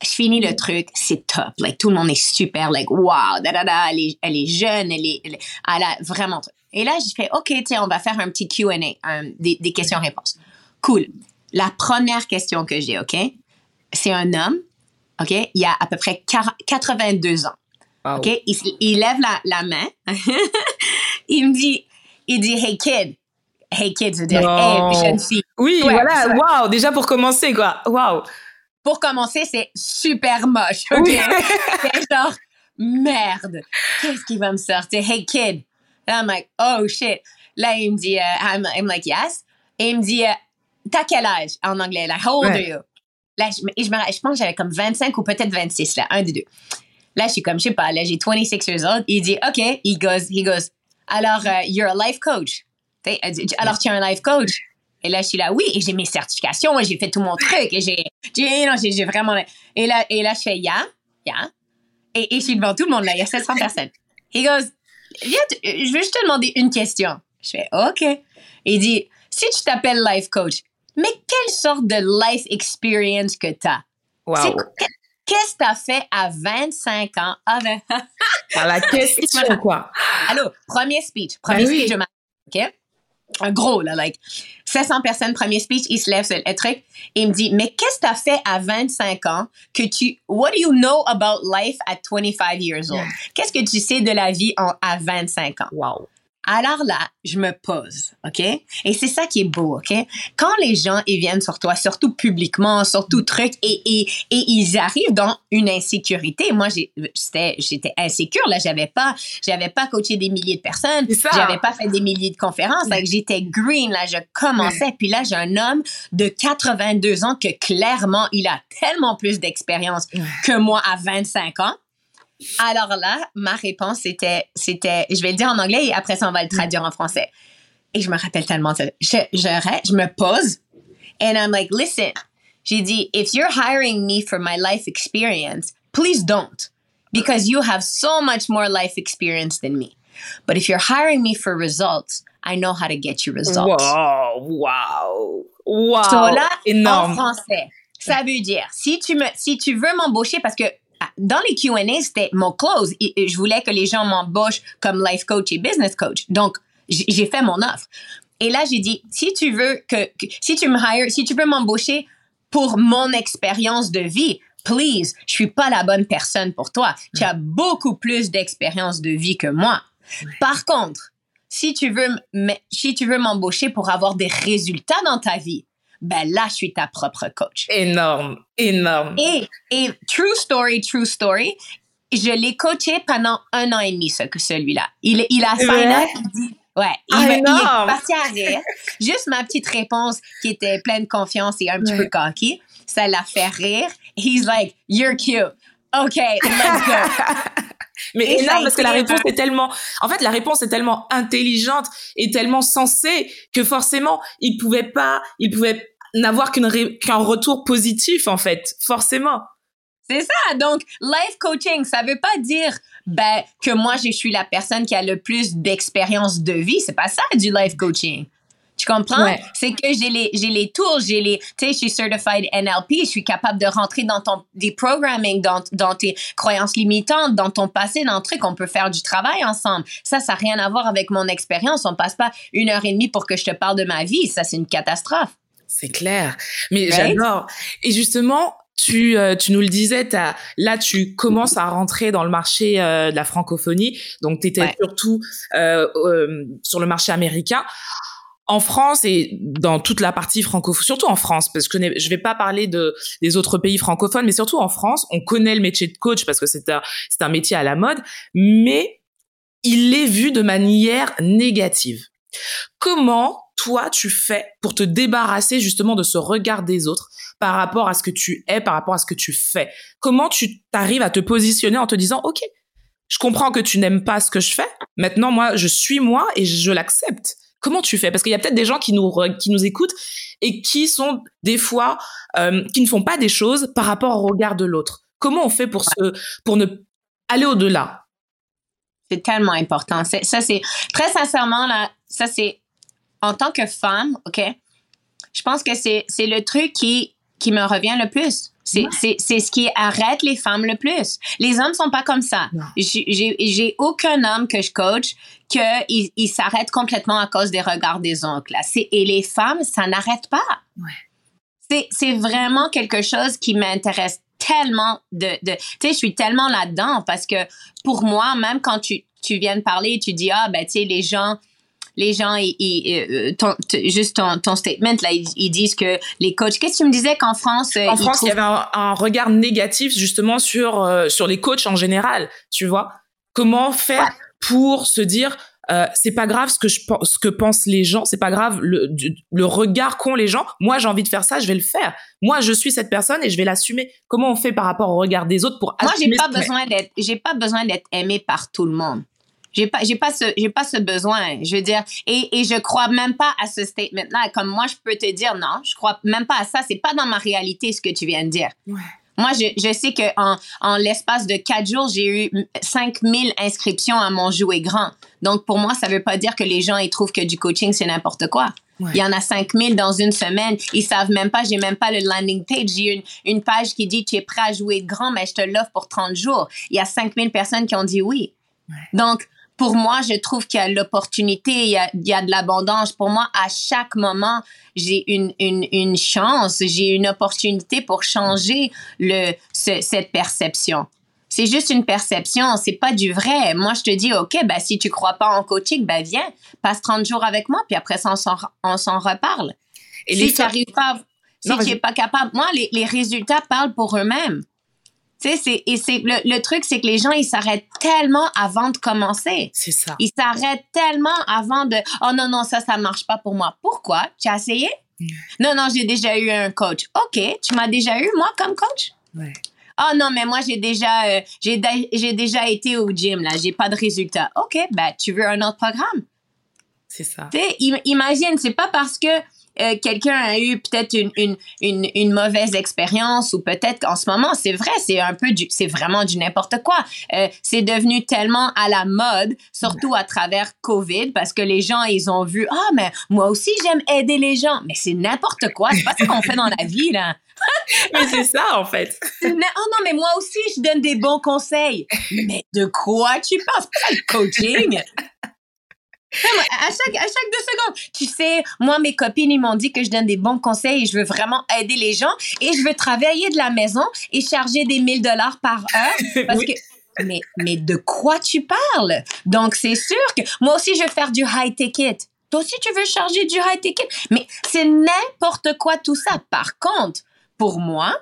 Speaker 3: je finis le truc, c'est top. Like, tout le monde est super, like, wow, da, da, da, elle est, elle est jeune, elle est, elle, a vraiment. Et là, j'ai fait, OK, tiens, on va faire un petit Q&A, des, des questions-réponses. Cool. La première question que j'ai, OK, c'est un homme, OK, il a à peu près 40 82 ans.
Speaker 2: Wow.
Speaker 3: OK, il, lève la, la main. il me dit, il dit, hey kid. Hey kid, ça veut dire, hey jeune fille.
Speaker 2: Oui,
Speaker 3: Ouais,
Speaker 2: voilà, waouh, déjà pour commencer, quoi. Waouh.
Speaker 3: pour commencer, c'est super moche. OK?
Speaker 2: Oui.
Speaker 3: c'est genre, merde, qu'est-ce qu'il va me sortir? Hey, kid. And I'm like, oh shit. Là, il me dit, euh, I'm, I'm like, yes. Et il me dit, euh, t'as quel âge? En anglais? Like, how old
Speaker 2: Ouais.
Speaker 3: are you? Là, je, et je, me, je pense que j'avais comme 25 ou peut-être 26, là, un des deux. Là, je suis comme, je sais pas, là, j'ai 26 years old. Il dit, OK. He goes, he goes, alors, euh, you're a life coach. T'sais, Alors, tu es un life coach? Et là, je suis là, oui, et j'ai mes certifications, j'ai fait tout mon truc, et j'ai, non, j'ai, j'ai vraiment, et là, et là, je fais, yeah, yeah. Et, et je suis devant tout le monde, là, il y a 700 personnes. He goes, viens, je veux juste te demander une question. Je fais, OK. Il dit, si tu t'appelles life coach, mais quelle sorte de life experience que t'as?
Speaker 2: Wow.
Speaker 3: Qu'est-ce que t'as fait à 25 ans? Avec...
Speaker 2: Par la question, quoi.
Speaker 3: Allô, premier speech. Premier
Speaker 2: Ben oui.
Speaker 3: speech ma... OK? Un gros, là, like, 700 personnes, premier speech, il se lève, c'est le truc, et il me dit, mais qu'est-ce que t'as fait à 25 ans que tu... What do you know about life at 25 years old? Qu'est-ce que tu sais de la vie en, à 25 ans?
Speaker 2: Wow.
Speaker 3: Alors là, je me pose, OK? Et c'est ça qui est beau, OK? Quand les gens, ils viennent sur toi, surtout publiquement, surtout truc, et, et, et ils arrivent dans une insécurité. Moi, j'étais, insécure, là, j'avais pas, j'avais pas coaché des milliers de personnes, j'avais pas fait des milliers de conférences, like, j'étais green, là, je commençais, puis là, j'ai un homme de 82 ans que clairement, il a tellement plus d'expérience que moi à 25 ans. Alors là, ma réponse c'était, c'était, je vais le dire en anglais et après ça on va le traduire en français. Et je me rappelle tellement ça. Je, j'arrête, je me pose, and I'm like, listen, j'ai dit, if you're hiring me for my life experience, please don't, because you have so much more life experience than me. But if you're hiring me for results, I know how to get you results.
Speaker 2: Wow. Wow. Wow.
Speaker 3: So là, en français, ça veut dire, si tu me, si tu veux m'embaucher, parce que dans les Q&A, c'était mon close. Je voulais que les gens m'embauchent comme life coach et business coach. Donc, j'ai fait mon offre. Et là, j'ai dit, si tu veux que, si tu me hires, si tu veux m'embaucher pour mon expérience de vie, please, je suis pas la bonne personne pour toi. Tu as beaucoup plus d'expérience de vie que moi. Par contre, si tu veux, si tu veux m'embaucher pour avoir des résultats dans ta vie, ben là, je suis ta propre coach.
Speaker 2: Énorme. Énorme.
Speaker 3: Et, et true story, true story, je l'ai coaché pendant un an et demi, ce, que celui-là. Il, il a
Speaker 2: C'est
Speaker 3: sign
Speaker 2: vrai?
Speaker 3: up, il dit, ouais, il,
Speaker 2: Ah,
Speaker 3: il est
Speaker 2: énorme!
Speaker 3: parti à rire. Juste ma petite réponse qui était pleine de confiance et un petit
Speaker 2: Ouais.
Speaker 3: peu cocky, ça l'a fait rire. He's like, you're cute. OK, let's go.
Speaker 2: Mais
Speaker 3: Et
Speaker 2: énorme parce que la réponse
Speaker 3: un-
Speaker 2: est tellement, en fait, la réponse est tellement intelligente et tellement sensée que forcément, il pouvait pas, il pouvait n'avoir ré- qu'un retour positif, en fait. Forcément.
Speaker 3: C'est ça. Donc, life coaching, ça veut pas dire ben, que moi, je suis la personne qui a le plus d'expérience de vie. C'est pas ça du life coaching. Tu comprends?
Speaker 2: Ouais.
Speaker 3: C'est que j'ai les, j'ai les tools, j'ai les, tu sais, je suis certified NLP, je suis capable de rentrer dans ton, des programming, dans, dans tes croyances limitantes, dans ton passé, dans le truc, on peut faire du travail ensemble. Ça, ça n'a rien à voir avec mon expérience. On passe pas une heure et demie pour que je te parle de ma vie. Ça, c'est une catastrophe.
Speaker 2: C'est clair. Mais
Speaker 3: Right?
Speaker 2: j'adore. Et justement, tu, euh, tu nous le disais, là, tu commences à rentrer dans le marché euh, de la francophonie. Donc, tu étais
Speaker 3: Ouais.
Speaker 2: surtout euh, sur le marché américain. En France et dans toute la partie francophone, surtout en France, parce que je je vais pas parler de des autres pays francophones, mais surtout en France, on connaît le métier de coach parce que c'est un c'est un métier à la mode, mais il est vu de manière négative. Comment toi tu fais pour te débarrasser justement de ce regard des autres par rapport à ce que tu es, par rapport à ce que tu fais? Comment tu t'arrives à te positionner en te disant OK, je comprends que tu n'aimes pas ce que je fais. Maintenant moi je suis moi et je l'accepte. Comment tu fais? Parce qu'il y a peut-être des gens qui nous qui nous écoutent et qui sont des fois euh, qui ne font pas des choses par rapport au regard de l'autre. Comment on fait pour se pour ne aller au-delà?
Speaker 3: C'est tellement important. Ça, c'est très sincèrement, là, ça, c'est en tant que femme, OK? Je pense que c'est c'est le truc qui, qui me revient le plus. C'est c'est- c'est ce qui arrête les femmes le plus. Les hommes sont pas comme ça. J'ai aucun homme que je coach que il, s'arrête complètement à cause des regards des oncles. là. C'est- Et les femmes, ça n'arrête pas.
Speaker 2: Ouais.
Speaker 3: C'est c'est vraiment quelque chose qui m'intéresse tellement de, de tu sais je suis tellement là-dedans parce que pour moi même quand tu tu viens de parler tu dis ah ben tu sais les gens les gens ils, ils, euh, ton- t- juste ton, ton statement là ils, ils disent que les coachs qu'est-ce que tu me disais qu'en France euh,
Speaker 2: En France, il y avait un, un regard négatif justement sur euh, sur les coachs en général. Tu vois comment faire pour se dire euh, c'est pas grave ce que je pense, ce que pensent les gens, c'est pas grave le, du- le regard qu'ont les gens. Moi, j'ai envie de faire ça, je vais le faire. Moi, je suis cette personne et je vais l'assumer. Comment on fait par rapport au regard des autres pour
Speaker 3: moi j'ai
Speaker 2: assumer
Speaker 3: pas besoin d'être j'ai pas besoin d'être aimé par tout le monde J'ai pas, j'ai pas ce, j'ai pas ce besoin. Je veux dire, et, et je crois même pas à ce statement-là. Comme moi, je peux te dire non, je crois même pas à ça. C'est pas dans ma réalité ce que tu viens de dire. Moi, je, je sais que en, en l'espace de quatre jours, j'ai eu 5000 inscriptions à mon jouet grand. Donc, pour moi, ça veut pas dire que les gens, ils trouvent que du coaching, c'est n'importe quoi. Il y en a 5000 dans une semaine. Ils savent même pas, j'ai même pas le landing page. J'ai une, une page qui dit, tu es prêt à jouer grand, mais je te l'offre pour 30 jours. Il y a 5000 personnes qui ont dit oui. Donc, pour moi, je trouve qu'il y a l'opportunité, il y a, il y a de l'abondance. Pour moi, à chaque moment, j'ai une, une, une chance, j'ai une opportunité pour changer le, ce, cette perception. C'est juste une perception, c'est pas du vrai. Moi, je te dis, OK, ben, si tu crois pas en coaching, ben, viens, passe 30 jours avec moi, puis après ça, on s'en, on s'en reparle. Et si tu n'arrives pas, si tu n'es pas capable, moi, les, les résultats parlent pour eux-mêmes. Tu sais, c'est, et c'est, le, le truc, c'est que les gens, ils s'arrêtent tellement avant de commencer.
Speaker 2: C'est ça.
Speaker 3: Ils s'arrêtent tellement avant de, oh non, non, ça, ça marche pas pour moi. Pourquoi? Tu as essayé? Non, non, j'ai déjà eu un coach. OK, tu m'as déjà eu, moi, comme coach?
Speaker 2: Ouais.
Speaker 3: Oh non, mais moi, j'ai déjà, euh, j'ai, j'ai déjà été au gym, là. J'ai pas de résultats. OK, ben, tu veux un autre programme?
Speaker 2: C'est ça.
Speaker 3: Tu sais, im- imagine, c'est pas parce que euh, quelqu'un a eu peut-être une, une, une, une mauvaise expérience ou peut-être qu'en ce moment, c'est vrai, c'est un peu du, c'est vraiment du n'importe quoi. Euh, c'est devenu tellement à la mode, surtout à travers COVID, parce que les gens, ils ont vu, ah, mais moi aussi, j'aime aider les gens. Mais c'est n'importe quoi. C'est pas ce qu'on fait dans la vie, là.
Speaker 2: Mais c'est ça, en fait.
Speaker 3: Oh non, mais moi aussi, je donne des bons conseils. Mais de quoi tu penses? Pas le coaching. À chaque, à chaque deux secondes, tu sais, moi, mes copines, ils m'ont dit que je donne des bons conseils et je veux vraiment aider les gens et je veux travailler de la maison et charger des 1000 dollars par heure parce
Speaker 2: Oui.
Speaker 3: que, mais, mais de quoi tu parles? Donc, c'est sûr que moi aussi, je veux faire du high ticket. Toi aussi, tu veux charger du high ticket? Mais c'est n'importe quoi tout ça. Par contre, pour moi,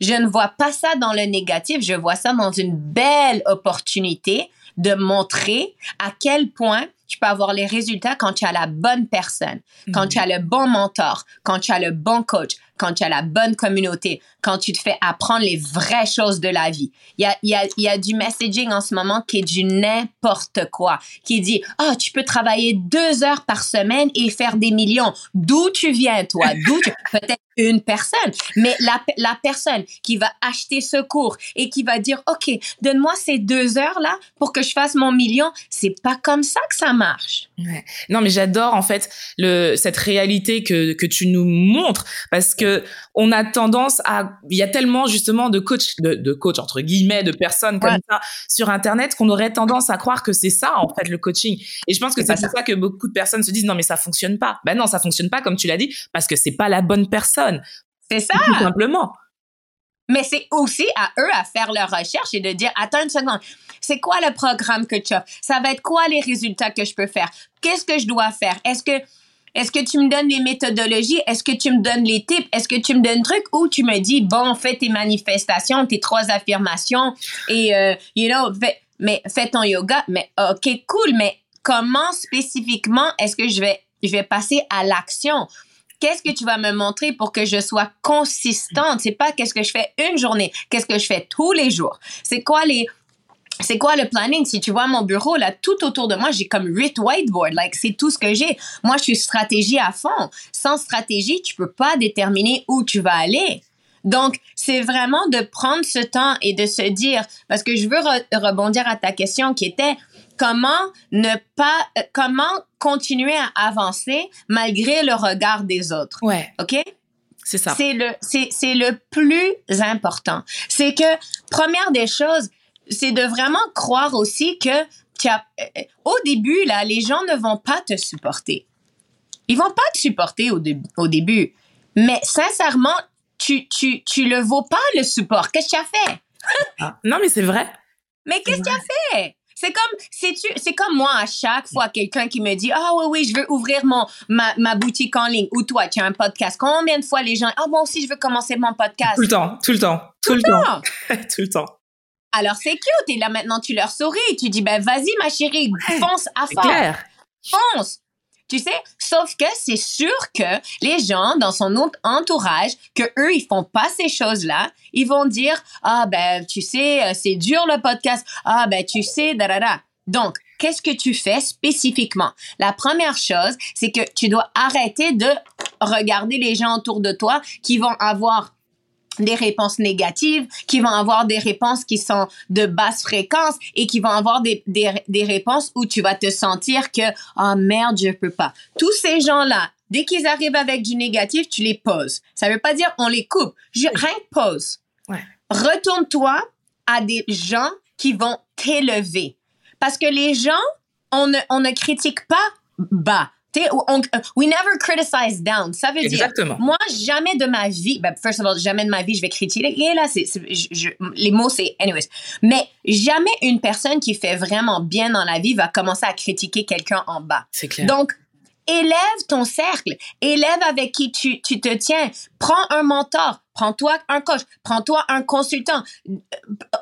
Speaker 3: je ne vois pas ça dans le négatif, je vois ça dans une belle opportunité de montrer à quel point tu peux avoir les résultats quand tu as la bonne personne, quand tu as le bon mentor, quand tu as le bon coach, quand tu as la bonne communauté, quand tu te fais apprendre les vraies choses de la vie. Il y a, y a, y a du messaging en ce moment qui est du n'importe quoi, qui dit, ah, tu peux travailler deux heures par semaine et faire des millions. D'où tu viens, toi? D'où tu... Peut-être une personne, mais la, la personne qui va acheter ce cours et qui va dire, OK, donne-moi ces deux heures-là pour que je fasse mon million, c'est pas comme ça que ça marche.
Speaker 2: Ouais. Non, mais j'adore en fait le cette réalité que que tu nous montres parce que on a tendance à il y a tellement justement de coach de, de coach entre guillemets de personnes comme
Speaker 3: Ouais.
Speaker 2: ça sur internet qu'on aurait tendance à croire que c'est ça en fait le coaching et je pense que
Speaker 3: C'est
Speaker 2: pour ça que beaucoup de personnes se disent non mais ça fonctionne pas ben non ça fonctionne pas comme tu l'as dit parce que c'est pas la bonne personne
Speaker 3: C'est ça.
Speaker 2: tout simplement
Speaker 3: Mais c'est aussi à eux à faire leur recherche et de dire, attends une seconde, c'est quoi le programme que tu as? Ça va être quoi les résultats que je peux faire? Qu'est-ce que je dois faire? Est-ce que, est-ce que tu me donnes les méthodologies? Est-ce que tu me donnes les tips? Est-ce que tu me donnes trucs? Ou tu me dis, bon, fais tes manifestations, tes trois affirmations et, euh, you know, fais, mais fais ton yoga. Mais, OK, cool, mais comment spécifiquement est-ce que je vais, je vais passer à l'action? Qu'est-ce que tu vas me montrer pour que je sois consistante? C'est pas qu'est-ce que je fais une journée, qu'est-ce que je fais tous les jours. C'est quoi les, c'est quoi le planning? Si tu vois mon bureau, là, tout autour de moi, j'ai comme huit whiteboard. Like, c'est tout ce que j'ai. Moi, je suis stratégie à fond. Sans stratégie, tu peux pas déterminer où tu vas aller. Donc, c'est vraiment de prendre ce temps et de se dire, parce que je veux re- rebondir à ta question qui était, comment ne pas, euh, comment continuer à avancer malgré le regard des autres.
Speaker 2: ouais
Speaker 3: OK?
Speaker 2: c'est ça
Speaker 3: C'est le, c'est, c'est le plus important. C'est que, première des choses, c'est de vraiment croire aussi que tu as, euh, au début, là, les gens ne vont pas te supporter. Ils vont pas te supporter au, dé- au début. Mais sincèrement, tu, tu, tu le vaux pas, le support. Qu'est-ce que tu as fait?
Speaker 2: Ah. non mais c'est vrai
Speaker 3: Mais qu'est-ce que tu as fait? C'est comme, c'est comme moi à chaque fois quelqu'un qui me dit ah oui oui je veux ouvrir mon ma, ma boutique en ligne. Ou toi tu as un podcast. Combien de fois les gens ah moi aussi je veux commencer mon podcast?
Speaker 2: tout le temps tout le temps tout le temps. Tout le temps.
Speaker 3: Alors c'est cute. Et là maintenant tu leur souris, tu dis ben vas-y ma chérie, fonce à fond,
Speaker 2: clair.
Speaker 3: Fonce. Tu sais, sauf que c'est sûr que les gens dans son ent- entourage, que eux ils font pas ces choses-là, ils vont dire ah ben tu sais euh, c'est dur le podcast, ah ben tu sais da da da. Donc qu'est-ce que tu fais spécifiquement? La première chose, c'est que tu dois arrêter de regarder les gens autour de toi qui vont avoir des réponses négatives, qui vont avoir des réponses qui sont de basse fréquence et qui vont avoir des, des, des réponses où tu vas te sentir que, oh merde, je peux pas. Tous ces gens-là, dès qu'ils arrivent avec du négatif, tu les poses. Ça veut pas dire on les coupe. Je, rien que pose.
Speaker 2: Ouais.
Speaker 3: Retourne-toi à des gens qui vont t'élever. Parce que les gens, on ne, on ne critique pas bas. On- we never criticize down. Ça veut
Speaker 2: Exactement.
Speaker 3: dire, moi, jamais de ma vie, ben, first of all, jamais de ma vie, je vais critiquer. Et là, c'est, les mots, c'est anyways. Mais jamais une personne qui fait vraiment bien dans la vie va commencer à critiquer quelqu'un en bas.
Speaker 2: C'est clair.
Speaker 3: Donc, élève ton cercle, élève avec qui tu, tu te tiens. Prends un mentor, prends-toi un coach, prends-toi un consultant. Euh,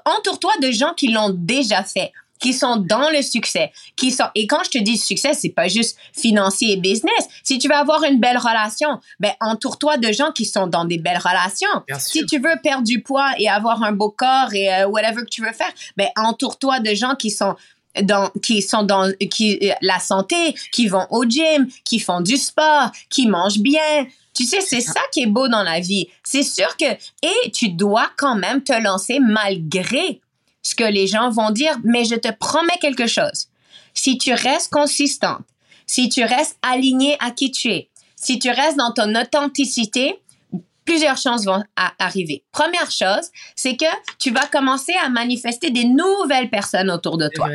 Speaker 3: Entoure-toi de gens qui l'ont déjà fait qui sont dans le succès, qui sont et quand je te dis succès, c'est pas juste financier et business. Si tu veux avoir une belle relation, ben entoure-toi de gens qui sont dans des belles relations.
Speaker 2: Bien sûr.
Speaker 3: Si tu veux perdre du poids et avoir un beau corps et euh, whatever que tu veux faire, ben entoure-toi de gens qui sont dans qui sont dans qui euh, la santé, qui vont au gym, qui font du sport, qui mangent bien. Tu sais, c'est ça qui est beau dans la vie. C'est sûr que et tu dois quand même te lancer malgré ce que les gens vont dire, mais je te promets quelque chose. Si tu restes consistante, si tu restes aligné à qui tu es, si tu restes dans ton authenticité, plusieurs chances vont arriver. Première chose, c'est que tu vas commencer à manifester des nouvelles personnes autour de toi.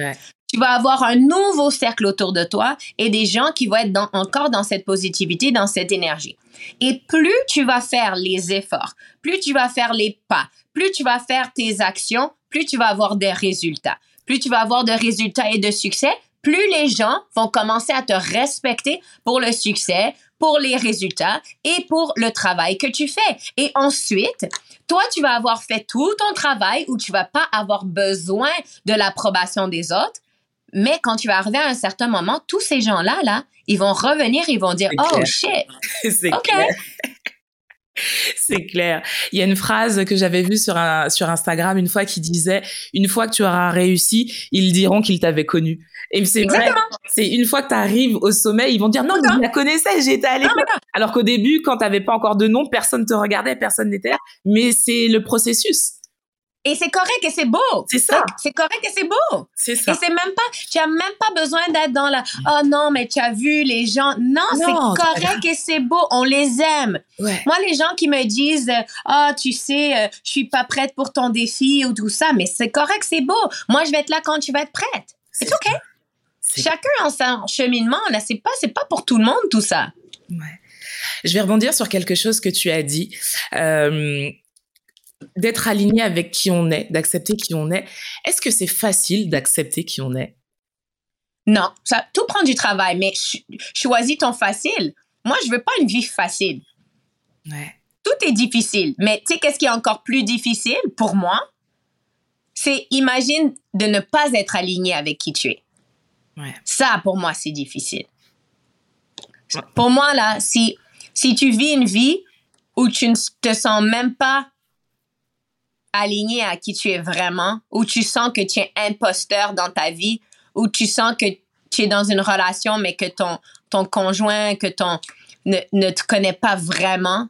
Speaker 3: Tu vas avoir un nouveau cercle autour de toi et des gens qui vont être dans- encore dans cette positivité, dans cette énergie. Et plus tu vas faire les efforts, plus tu vas faire les pas, plus tu vas faire tes actions, plus tu vas avoir des résultats. Plus tu vas avoir de résultats et de succès, plus les gens vont commencer à te respecter pour le succès, pour les résultats et pour le travail que tu fais. Et ensuite, toi, tu vas avoir fait tout ton travail où tu vas pas avoir besoin de l'approbation des autres. Mais quand tu vas arriver à un certain moment, tous ces gens-là, là, ils vont revenir, ils vont dire, oh
Speaker 2: clair.
Speaker 3: shit,
Speaker 2: C'est
Speaker 3: OK.
Speaker 2: clair. C'est clair. Il y a une phrase que j'avais vue sur un, sur Instagram une fois qui disait une fois que tu auras réussi, ils diront qu'ils t'avaient connu. Et c'est vrai. C'est une fois que tu arrives au sommet, ils vont dire non, je la connaissais, j'étais à l'école. Alors qu'au début, quand tu n'avais pas encore de nom, personne te regardait, personne n'était là. Mais c'est le processus.
Speaker 3: Et c'est correct et c'est beau.
Speaker 2: C'est ça.
Speaker 3: C'est correct et c'est beau.
Speaker 2: C'est
Speaker 3: Et
Speaker 2: ça.
Speaker 3: c'est même pas, tu as même pas besoin d'être dans la, oh non, mais tu as vu les gens. Non,
Speaker 2: Non,
Speaker 3: c'est correct et c'est beau. On les aime.
Speaker 2: Ouais.
Speaker 3: Moi, les gens qui me disent, ah, tu sais, euh, je suis pas prête pour ton défi ou tout ça, mais c'est correct, c'est beau. Moi, je vais être là quand tu vas être prête.
Speaker 2: C'est
Speaker 3: It's okay.
Speaker 2: C'est-
Speaker 3: Chacun en son cheminement, là, c'est pas, c'est pas pour tout le monde, tout ça.
Speaker 2: Ouais. Je vais rebondir sur quelque chose que tu as dit. Euh, d'être aligné avec qui on est, d'accepter qui on est. Est-ce que c'est facile d'accepter qui on est?
Speaker 3: Non, ça, tout prend du travail, mais ch- choisis ton facile. Moi, je veux pas une vie facile.
Speaker 2: Ouais.
Speaker 3: tout est difficile. Mais tu sais, qu'est-ce qui est encore plus difficile pour moi? C'est, imagine de ne pas être aligné avec qui tu es.
Speaker 2: Ouais.
Speaker 3: Ça, pour moi, c'est difficile. Pour moi, là, si, si tu vis une vie où tu ne te sens même pas aligné à qui tu es vraiment, où tu sens que tu es imposteur dans ta vie, où tu sens que tu es dans une relation, mais que ton, ton conjoint, que ton ne, ne te connaît pas vraiment,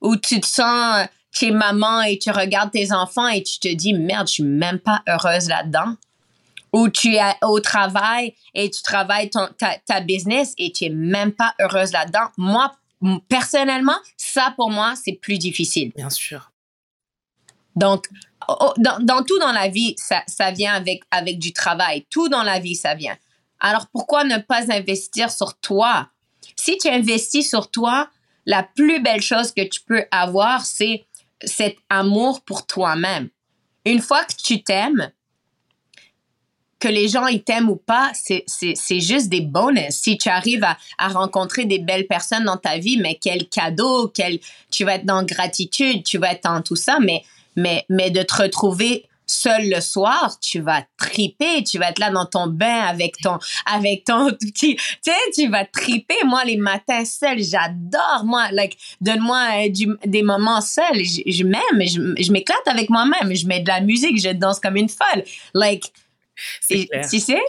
Speaker 3: où tu te sens, euh, tu es maman et tu regardes tes enfants et tu te dis, merde, je suis même pas heureuse là-dedans. Ou tu es au travail et tu travailles ton, ta, ta business et tu es même pas heureuse là-dedans. Moi, personnellement, ça pour moi, c'est plus difficile.
Speaker 2: Bien sûr.
Speaker 3: Donc, oh, dans, dans tout dans la vie, ça, ça vient avec, avec du travail. Tout dans la vie, ça vient. Alors, pourquoi ne pas investir sur toi? Si tu investis sur toi, la plus belle chose que tu peux avoir, c'est cet amour pour toi-même. Une fois que tu t'aimes, que les gens ils t'aiment ou pas, c'est juste des bonus. Si tu arrives à, à rencontrer des belles personnes dans ta vie, mais quel cadeau, quel, tu vas être dans gratitude, tu vas être dans tout ça, mais, mais, mais de te retrouver seul le soir, tu vas triper, tu vas être là dans ton bain avec ton, avec ton petit, tu sais, tu vas triper. Moi, les matins seuls, j'adore, moi, like, donne-moi euh, des moments seuls, je, je m'aime, je, je m'éclate avec moi-même, je mets de la musique, je danse comme une folle. Like, Tu sais?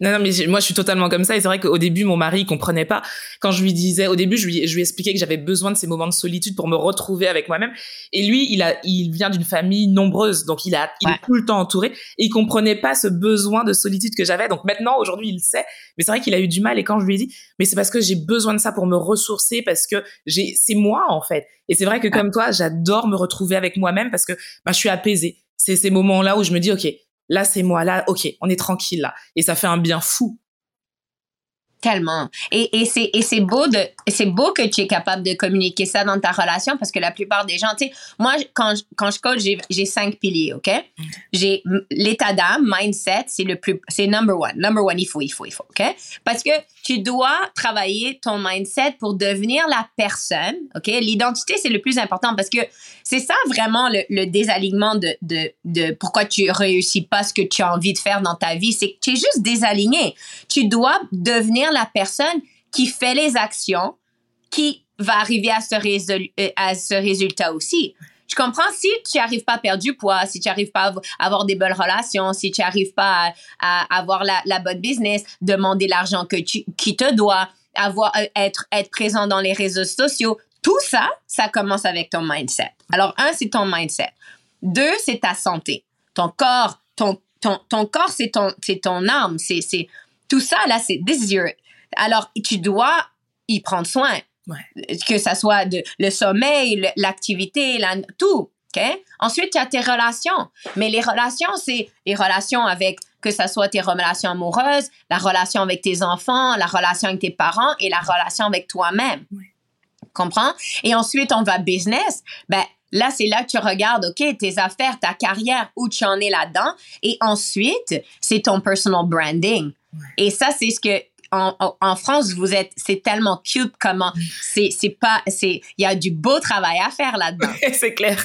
Speaker 2: Non, non, mais moi, je suis totalement comme ça. Et c'est vrai qu'au début, mon mari, il comprenait pas. Quand je lui disais, au début, je lui, je lui expliquais que j'avais besoin de ces moments de solitude pour me retrouver avec moi-même. Et lui, il a, il vient d'une famille nombreuse. Donc, il a, il est tout le temps entouré. Et il comprenait pas ce besoin de solitude que j'avais. Donc, maintenant, aujourd'hui, il le sait. Mais c'est vrai qu'il a eu du mal. Et quand je lui ai dit, mais c'est parce que j'ai besoin de ça pour me ressourcer, parce que j'ai, c'est moi, en fait. Et c'est vrai que comme toi, j'adore me retrouver avec moi-même parce que, bah, je suis apaisée. C'est ces moments-là où je me dis, OK, Là, c'est moi. Là, ok, on est tranquille là. Et ça fait un bien fou.
Speaker 3: Tellement. Et, et c'est, et c'est beau de, c'est beau que tu es capable de communiquer ça dans ta relation parce que la plupart des gens, tu sais, moi, quand, quand je coach, j'ai, j'ai cinq piliers, OK? J'ai l'état d'âme, mindset, c'est le plus, c'est number one. Number one, il faut, il faut, il faut, OK? Parce que tu dois travailler ton mindset pour devenir la personne, OK? L'identité, c'est le plus important parce que c'est ça vraiment le, le désalignement de, de, de pourquoi tu réussis pas ce que tu as envie de faire dans ta vie. C'est que tu es juste désaligné. Tu dois devenir la personne qui fait les actions qui va arriver à ce, euh, à ce résultat aussi. Je comprends si tu n'arrives pas à perdre du poids, si tu n'arrives pas à avoir des bonnes relations, si tu n'arrives pas à, avoir la, la, bonne business, demander l'argent que tu, qui te doit, avoir, euh, être, être présent dans les réseaux sociaux. Tout ça, ça commence avec ton mindset. Alors, un, c'est ton mindset. Deux, c'est ta santé. Ton corps, ton, ton, ton corps, c'est ton, ton âme. C'est, tout ça, là, c'est this is your, alors, tu dois y prendre soin. Que ça soit de, le sommeil, l'activité, tout. Ensuite, il y a tes relations. Mais les relations, c'est les relations avec, que ce soit tes relations amoureuses, la relation avec tes enfants, la relation avec tes parents et la relation avec toi-même. Comprends? Et ensuite, on va business. Ben, là, c'est là que tu regardes, OK, tes affaires, ta carrière, où tu en es là-dedans. Et ensuite, c'est ton personal branding. Et ça, c'est ce que en, France, vous êtes, c'est tellement cute comment c'est, c'est pas, c'est, il y a du beau travail à faire là-dedans.
Speaker 2: c'est clair,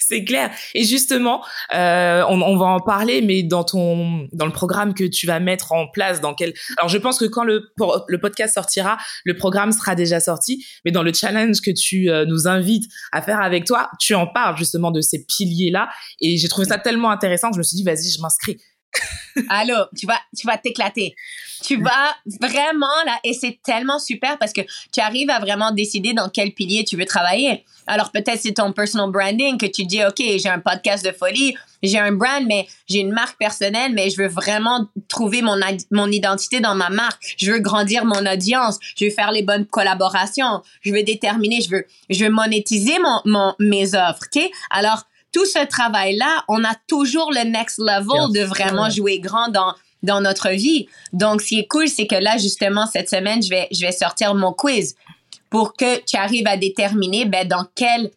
Speaker 2: c'est clair. Et justement, euh, on, va en parler, mais dans ton, dans le programme que tu vas mettre en place, dans quel, alors je pense que quand le, le podcast sortira, le programme sera déjà sorti, mais dans le challenge que tu euh, nous invites à faire avec toi, tu en parles justement de ces piliers-là, et j'ai trouvé ça tellement intéressant que je me suis dit, vas-y, je m'inscris.
Speaker 3: Allô, tu vas, tu vas t'éclater. Tu vas vraiment là, et c'est tellement super parce que tu arrives à vraiment décider dans quel pilier tu veux travailler. Alors peut-être c'est ton personal branding que tu dis, OK, j'ai un podcast de folie, j'ai un brand, mais j'ai une marque personnelle, mais je veux vraiment trouver mon, mon identité dans ma marque. Je veux grandir mon audience. Je veux faire les bonnes collaborations. Je veux déterminer, je veux, je veux monétiser mon, mon, mes offres, OK? Alors, tout ce travail-là, on a toujours le next level de vraiment jouer grand dans dans notre vie. Donc, ce qui est cool, c'est que là, justement, cette semaine, je vais, je vais sortir mon quiz pour que tu arrives à déterminer ben, dans quelle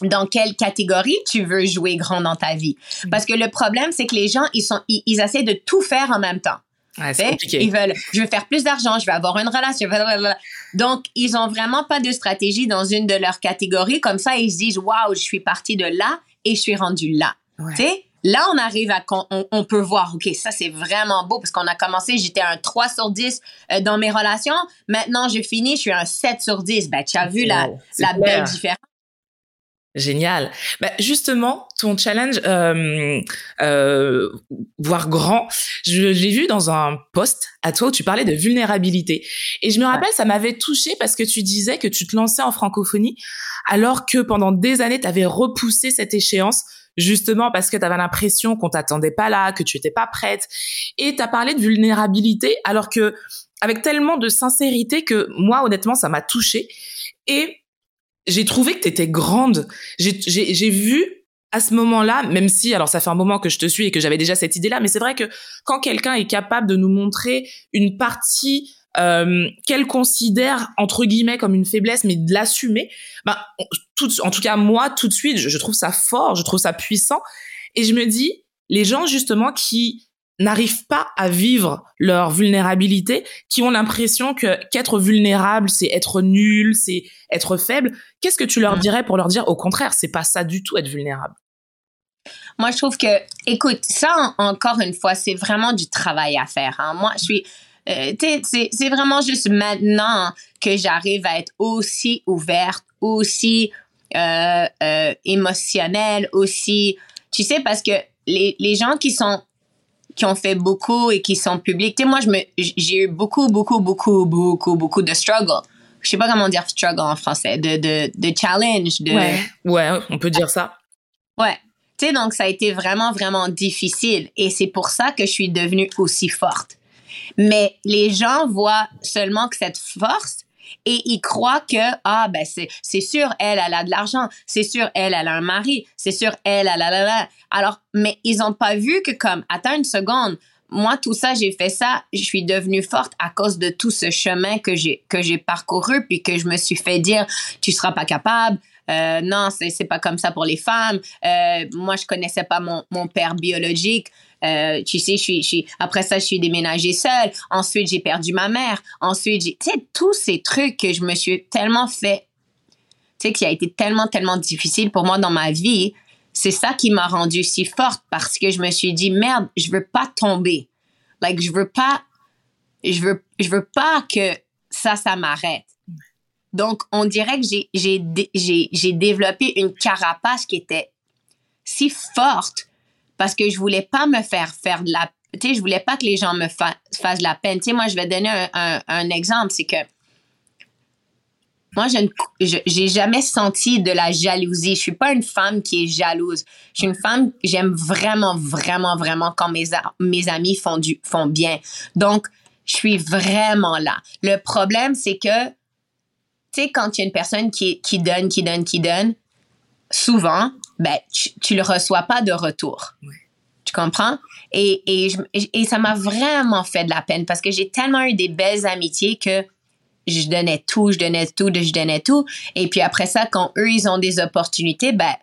Speaker 3: dans quelle catégorie tu veux jouer grand dans ta vie. Mm. Parce que le problème, c'est que les gens, ils sont, ils, essaient de tout faire en même temps. Ils veulent, je veux faire plus d'argent, je veux avoir une relation. Donc, ils ont vraiment pas de stratégie dans une de leurs catégories. Comme ça, ils se disent, waouh, je suis parti de là et je suis rendu là. Là, on arrive à, on, peut voir, OK, ça c'est vraiment beau parce qu'on a commencé, j'étais un 3 sur 10 euh, dans mes relations. Maintenant, j'ai fini, je suis un 7 sur 10. Ben, tu as vu la, la belle différence.
Speaker 2: Génial. Bah, justement, ton challenge, euh, euh, voir grand, je l'ai vu dans un post à toi où tu parlais de vulnérabilité. Et je me rappelle, ça m'avait touché parce que tu disais que tu te lançais en francophonie alors que pendant des années, tu avais repoussé cette échéance justement parce que tu avais l'impression qu'on t'attendait pas là, que tu étais pas prête. Et tu as parlé de vulnérabilité alors que avec tellement de sincérité que moi honnêtement ça m'a touché et j'ai trouvé que tu étais grande. J'ai vu à ce moment-là, même si, alors ça fait un moment que je te suis et que j'avais déjà cette idée-là, mais c'est vrai que quand quelqu'un est capable de nous montrer une partie euh, qu'elle considère entre guillemets comme une faiblesse, mais de l'assumer, tout, en tout cas moi tout de suite, je, trouve ça fort, je trouve ça puissant, et je me dis les gens justement qui n'arrivent pas à vivre leur vulnérabilité, qui ont l'impression que qu'être vulnérable, c'est être nul, c'est être faible. Qu'est-ce que tu leur mmh. dirais pour leur dire au contraire, c'est pas ça du tout être vulnérable?
Speaker 3: Moi, je trouve que, écoute, ça encore une fois, c'est vraiment du travail à faire. Hein. Moi, je suis, euh, c'est vraiment juste maintenant que j'arrive à être aussi ouverte, aussi euh, euh, émotionnelle, aussi, tu sais, parce que les, les gens qui sont qui ont fait beaucoup et qui sont publics. Tu sais, moi, je me, j'ai eu beaucoup, beaucoup, beaucoup, beaucoup, beaucoup de struggle. Je sais pas comment dire struggle en français, de, de, de challenge, de.
Speaker 2: Ouais, ouais, on peut dire ça.
Speaker 3: Ouais. Tu sais, donc ça a été vraiment, vraiment difficile. Et c'est pour ça que je suis devenue aussi forte. Mais les gens voient seulement que cette force et ils croient que ah ben c'est c'est sûr elle elle a de l'argent. C'est sûr elle elle a un mari. C'est sûr elle elle a la la. Alors mais ils ont pas vu que comme attends une seconde moi tout ça j'ai fait ça je suis devenue forte à cause de tout ce chemin que j'ai que j'ai parcouru puis que je me suis fait dire tu seras pas capable euh, non, c'est, pas comme ça pour les femmes. Euh, moi, je connaissais pas mon, mon père biologique. Euh, tu sais, je suis, après ça, je suis déménagée seule. Ensuite, j'ai perdu ma mère. Ensuite, j'ai, tu sais, tous ces trucs que je me suis tellement fait, tu sais, qui a été tellement, tellement difficile pour moi dans ma vie. C'est ça qui m'a rendue si forte parce que je me suis dit, merde, je veux pas tomber. Like, je veux pas, je veux, je veux pas que ça, ça m'arrête. Donc, on dirait que j'ai, développé une carapace qui était si forte parce que je voulais pas me faire faire de la tu sais je voulais pas que les gens me fassent de la peine. Tu sais moi je vais donner un, un, exemple c'est que moi je j'ai jamais senti de la jalousie. Je suis pas une femme qui est jalouse. Je suis une femme j'aime vraiment vraiment vraiment quand mes mes amis font du font bien. Donc je suis vraiment là. Le problème c'est que tu sais quand il y a une personne qui qui donne qui donne qui donne souvent ben, tu, tu le reçois pas de retour. Tu comprends? Et, et, et ça m'a vraiment fait de la peine parce que j'ai tellement eu des belles amitiés que je donnais tout, je donnais tout, je donnais tout. Et puis après ça, quand eux, ils ont des opportunités, ben,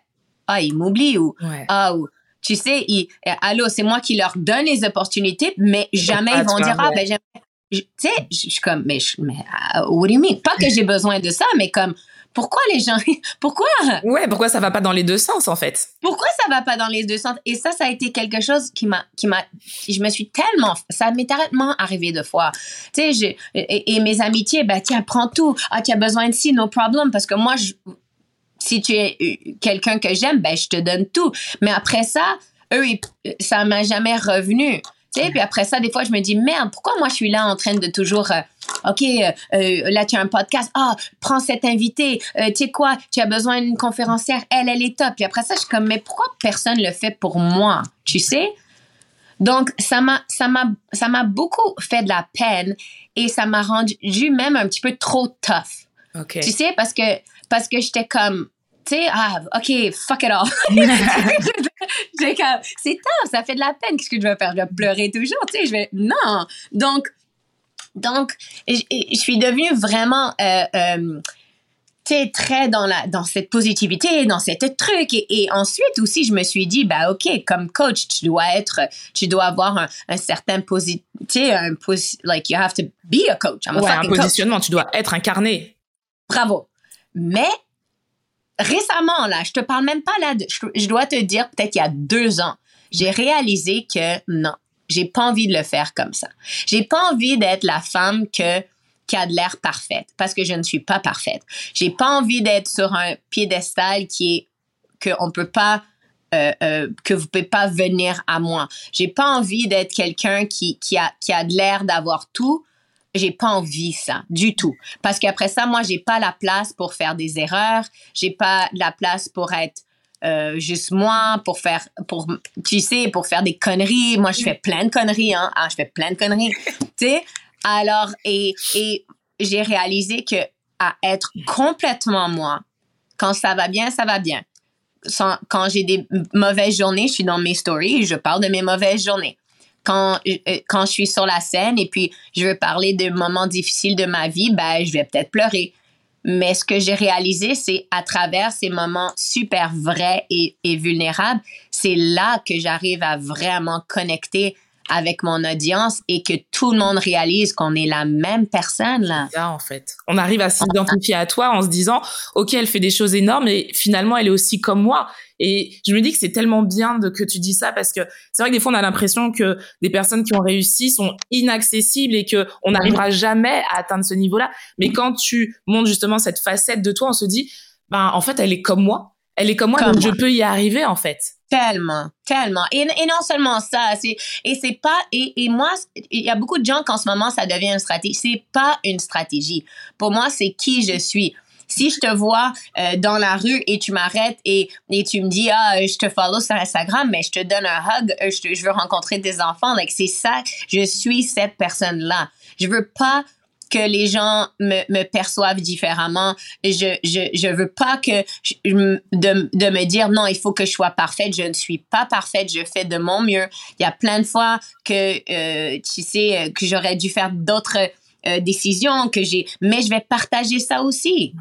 Speaker 3: ah, ils m'oublient ou, ah, ou, tu sais, ils, allô, c'est moi qui leur donne les opportunités, mais jamais ils vont dire, ah, ben, tu sais, je suis comme, mais, mais uh, what do you mean? Pas que j'ai besoin de ça, mais comme, pourquoi les gens pourquoi?
Speaker 2: Ouais pourquoi ça va pas dans les deux sens en fait?
Speaker 3: Pourquoi ça va pas dans les deux sens? Et ça ça a été quelque chose qui m'a qui m'a je me suis tellement ça m'est tellement arrivé de fois. Tu sais et, mes amitiés ben tiens prends tout. Ah tu as besoin de ci no problem. Parce que moi je, si tu es euh, quelqu'un que j'aime ben je te donne tout. Mais après ça eux ça m'a jamais revenu tu sais puis après ça des fois je me dis merde pourquoi moi je suis là en train de toujours euh, OK, euh, euh, là, tu as un podcast. Ah, prends cette invitée. Euh, tu sais quoi, tu as besoin d'une conférencière. Elle, elle est top. Puis après ça, je suis comme, mais pourquoi personne le fait pour moi? Tu sais? Donc, ça m'a, ça m'a, ça m'a beaucoup fait de la peine et ça m'a rendu même un petit peu trop tough. Tu sais, parce que, parce que j'étais comme, tu sais, ah, OK, fuck it all. J'ai comme, c'est tough, ça fait de la peine. Qu'est-ce que je vais faire? Je vais pleurer toujours, tu sais, je vais, non. Donc, donc, je, suis devenue vraiment euh, euh, très dans la dans cette positivité, dans cette truc. Et, ensuite aussi, je me suis dit, bah ok, comme coach, tu dois être, tu dois avoir un, un certain positif, un posi like you have to be a coach.
Speaker 2: I'm a un positionnement, tu dois être incarné.
Speaker 3: Bravo. Mais récemment là, je te parle même pas là, je dois te dire peut-être il y a deux ans, j'ai réalisé que non, j'ai pas envie de le faire comme ça. J'ai pas envie d'être la femme qui a de l'air parfaite parce que je ne suis pas parfaite. J'ai pas envie d'être sur un piédestal qui est que on peut pas euh, euh, que vous pouvez pas venir à moi. J'ai pas envie d'être quelqu'un qui qui a qui a de l'air d'avoir tout. J'ai pas envie ça du tout. Parce qu'après ça moi j'ai pas la place pour faire des erreurs, j'ai pas la place pour être euh, juste moi pour faire pour tu sais pour faire des conneries. Moi je fais plein de conneries hein. Ah, je fais plein de conneries. Tu sais? Alors et et j'ai réalisé que à être complètement moi quand ça va bien ça va bien. Quand j'ai des mauvaises journées je suis dans mes stories je parle de mes mauvaises journées quand euh, quand je suis sur la scène et puis je veux parler de moments difficiles de ma vie ben je vais peut-être pleurer mais ce que j'ai réalisé, c'est à travers ces moments super vrais et, et vulnérables, c'est là que j'arrive à vraiment connecter avec mon audience et que tout le monde réalise qu'on est la même personne là.
Speaker 2: Ça en fait. On arrive à s'identifier à toi en se disant OK, elle fait des choses énormes et finalement elle est aussi comme moi. Et je me dis que c'est tellement bien de que tu dis ça parce que c'est vrai que des fois on a l'impression que des personnes qui ont réussi sont inaccessibles et que on n'arrivera jamais à atteindre ce niveau-là. Mais quand tu montres justement cette facette de toi, on se dit ben en fait elle est comme moi Elle est comme moi, donc je peux y arriver en fait.
Speaker 3: Tellement, tellement. Et, et non seulement ça, c'est et c'est pas et, et moi, il y a beaucoup de gens qu'en ce moment ça devient une stratégie. C'est pas une stratégie. Pour moi, c'est qui je suis. Si je te vois euh, dans la rue et tu m'arrêtes et, et tu me dis ah je te follow sur Instagram mais je te donne un hug, euh, je, je veux rencontrer tes enfants, like c'est ça, je suis cette personne là. Je veux pas que les gens me, me perçoivent différemment. Je, je, je veux pas que de, de me dire non, il faut que je sois parfaite. Je ne suis pas parfaite. Je fais de mon mieux. Il y a plein de fois que, euh, tu sais, que j'aurais dû faire d'autres euh, décisions que j'ai, mais je vais partager ça aussi.